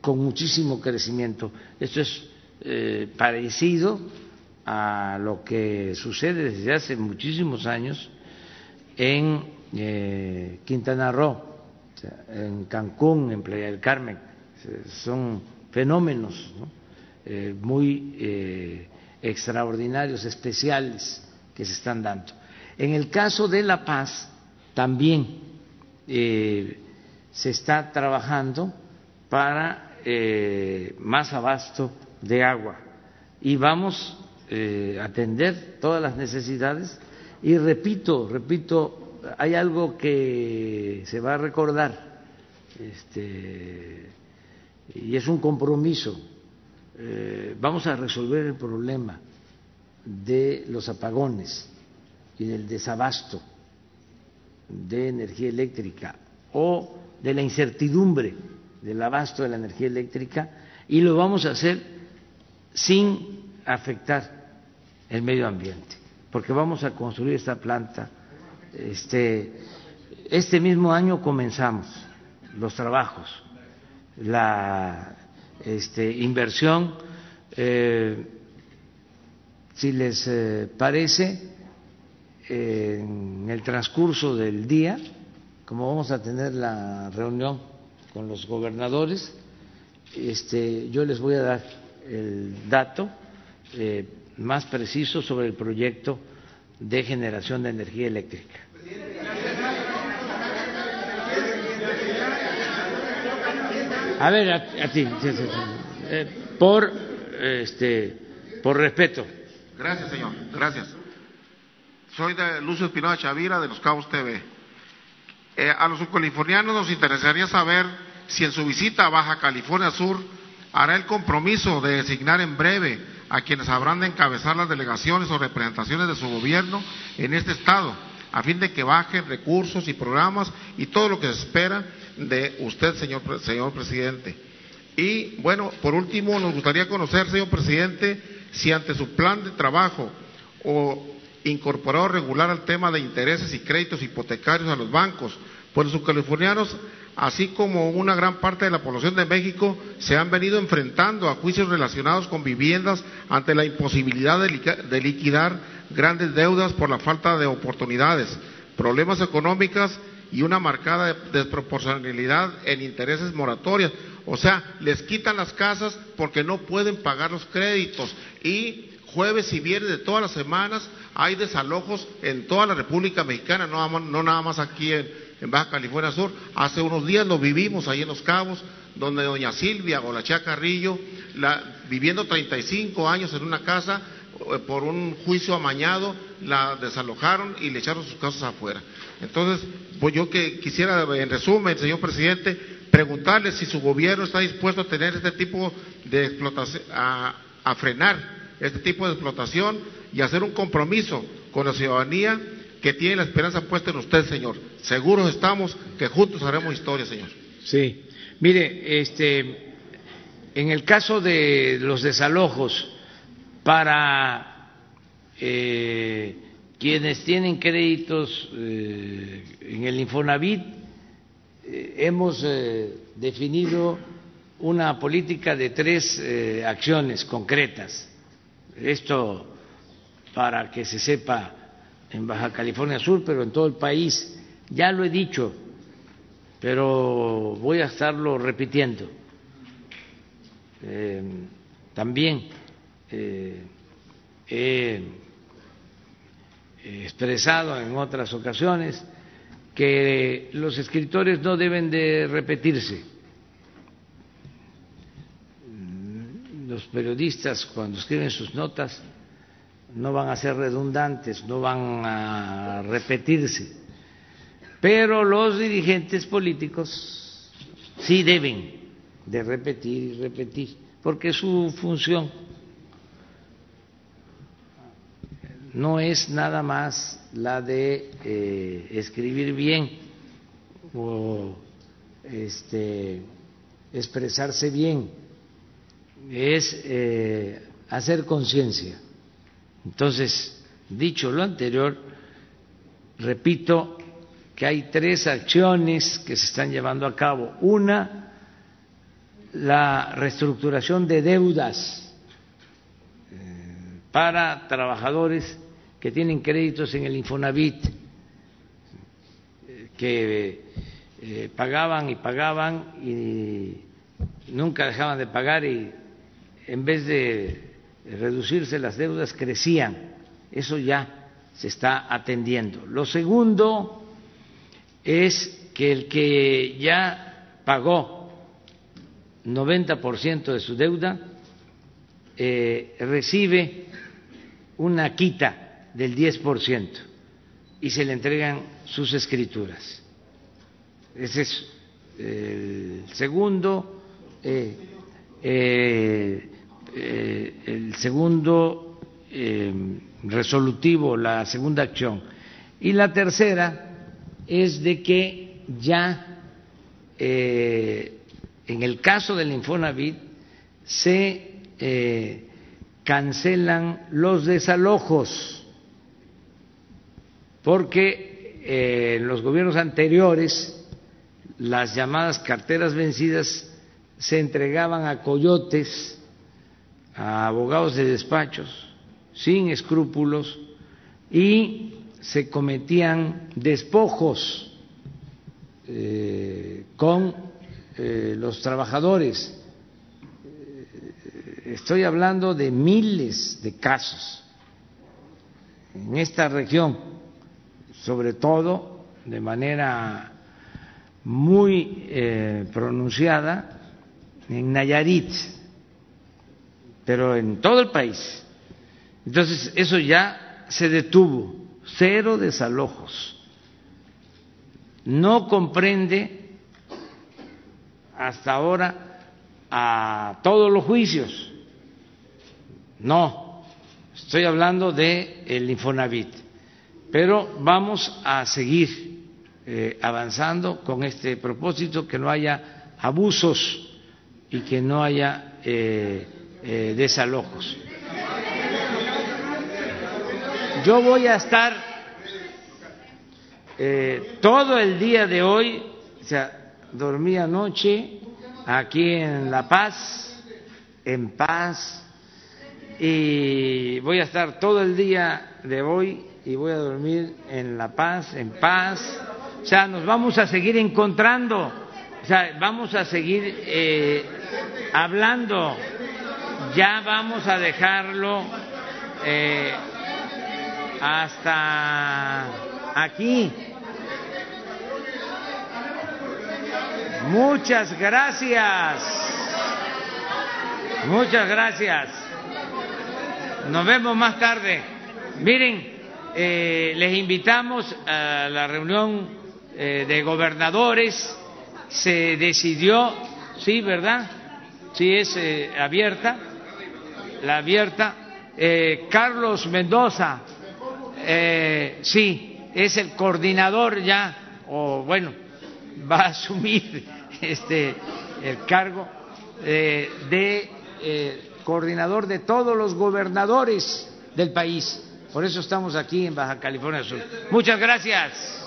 con muchísimo crecimiento. Esto es parecido a lo que sucede desde hace muchísimos años en eh, Quintana Roo, en Cancún, en Playa del Carmen. Son fenómenos eh, muy eh, extraordinarios, especiales que se están dando. En el caso de La Paz, también se está trabajando para más abasto de agua y vamos a atender todas las necesidades y repito, repito, hay algo que se va a recordar, este, y es un compromiso. Eh, vamos a resolver el problema de los apagones y del desabasto de energía eléctrica o de la incertidumbre del abasto de la energía eléctrica y lo vamos a hacer sin afectar el medio ambiente porque vamos a construir esta planta. Este, este mismo año comenzamos los trabajos, la este, inversión. Eh, si les eh, parece, en el transcurso del día, como vamos a tener la reunión con los gobernadores, este, yo les voy a dar el dato. Eh, más preciso sobre el proyecto de generación de energía eléctrica. A ver, a, ti, eh, por, este, por respeto. Gracias, señor. Gracias. Soy de Lucio Espinosa Chavira, de Los Cabos TV. Eh, a los subcalifornianos nos interesaría saber si en su visita a Baja California Sur hará el compromiso de designar en breve a quienes habrán de encabezar las delegaciones o representaciones de su gobierno en este Estado, a fin de que bajen recursos y programas y todo lo que se espera de usted, señor, presidente. Y bueno, por último, nos gustaría conocer, señor presidente, si ante su plan de trabajo o incorporado regular al tema de intereses y créditos hipotecarios a los bancos, pues los californianos así como una gran parte de la población de México, se han venido enfrentando a juicios relacionados con viviendas ante la imposibilidad de liquidar grandes deudas por la falta de oportunidades, problemas económicos y una marcada desproporcionalidad en intereses moratorias. O sea, les quitan las casas porque no pueden pagar los créditos y jueves y viernes de todas las semanas hay desalojos en toda la República Mexicana, no, no nada más aquí en, en Baja California Sur. Hace unos días lo vivimos ahí en Los Cabos, donde doña Silvia Golachá Carrillo, la, viviendo 35 años en una casa, eh, por un juicio amañado, la desalojaron y le echaron sus casas afuera. Entonces, pues yo que quisiera, en resumen, señor presidente, preguntarle si su gobierno está dispuesto a tener este tipo de explotación, a, a frenar este tipo de explotación y hacer un compromiso con la ciudadanía que tiene la esperanza puesta en usted, Señor. Seguros estamos que juntos haremos historia, Señor. Sí. Mire, este, en el caso de los desalojos para eh, quienes tienen créditos eh, en el Infonavit, eh, hemos definido una política de tres acciones concretas. Esto para que se sepa en Baja California Sur, pero en todo el país. Ya lo he dicho, pero voy a estarlo repitiendo. Eh, también eh, he expresado en otras ocasiones que los escritores no deben de repetirse. periodistas cuando escriben sus notas no van a ser redundantes, no van a repetirse, pero los dirigentes políticos sí deben de repetir y repetir, porque su función no es nada más la de eh, escribir bien o este, expresarse bien, es eh, hacer conciencia. Entonces, dicho lo anterior, repito que hay tres acciones que se están llevando a cabo. Una, la reestructuración de deudas eh, para trabajadores que tienen créditos en el Infonavit, que eh, pagaban y pagaban y nunca dejaban de pagar y en vez de reducirse las deudas crecían. Eso ya se está atendiendo. Lo segundo es que el que ya pagó 90% de su deuda eh, recibe una quita del 10% y se le entregan sus escrituras. Ese es el segundo, eh, eh, eh, el segundo resolutivo, la segunda acción. Y la tercera es de que ya en el caso del Infonavit se cancelan los desalojos porque eh, en los gobiernos anteriores las llamadas carteras vencidas se entregaban a coyotes, a abogados de despachos, sin escrúpulos, y se cometían despojos eh, con eh, los trabajadores. Estoy hablando de miles de casos en esta región sobre todo de manera muy eh, pronunciada en Nayarit, pero en todo el país. Entonces, eso ya se detuvo, cero desalojos. No comprende hasta ahora a todos los juicios. No, estoy hablando de el Infonavit pero vamos a seguir eh, avanzando con este propósito, que no haya abusos y que no haya eh, eh, desalojos. Yo voy a estar todo el día de hoy, o sea, dormí anoche aquí en La Paz, en paz, y voy a estar todo el día de hoy y voy a dormir en la paz, en paz. O sea, nos vamos a seguir encontrando, o sea, vamos a seguir eh, hablando. Ya vamos a dejarlo eh, hasta aquí. Muchas gracias. Muchas gracias. Nos vemos más tarde. Miren, eh, les invitamos a la reunión eh, de gobernadores. Se decidió, sí, ¿verdad? Sí, es abierta, la abierta. Carlos Mendoza, sí, es el coordinador ya, o bueno, [LAUGHS] va a asumir este el cargo de coordinador de todos los gobernadores del país. Por eso estamos aquí en Baja California Sur. Muchas gracias.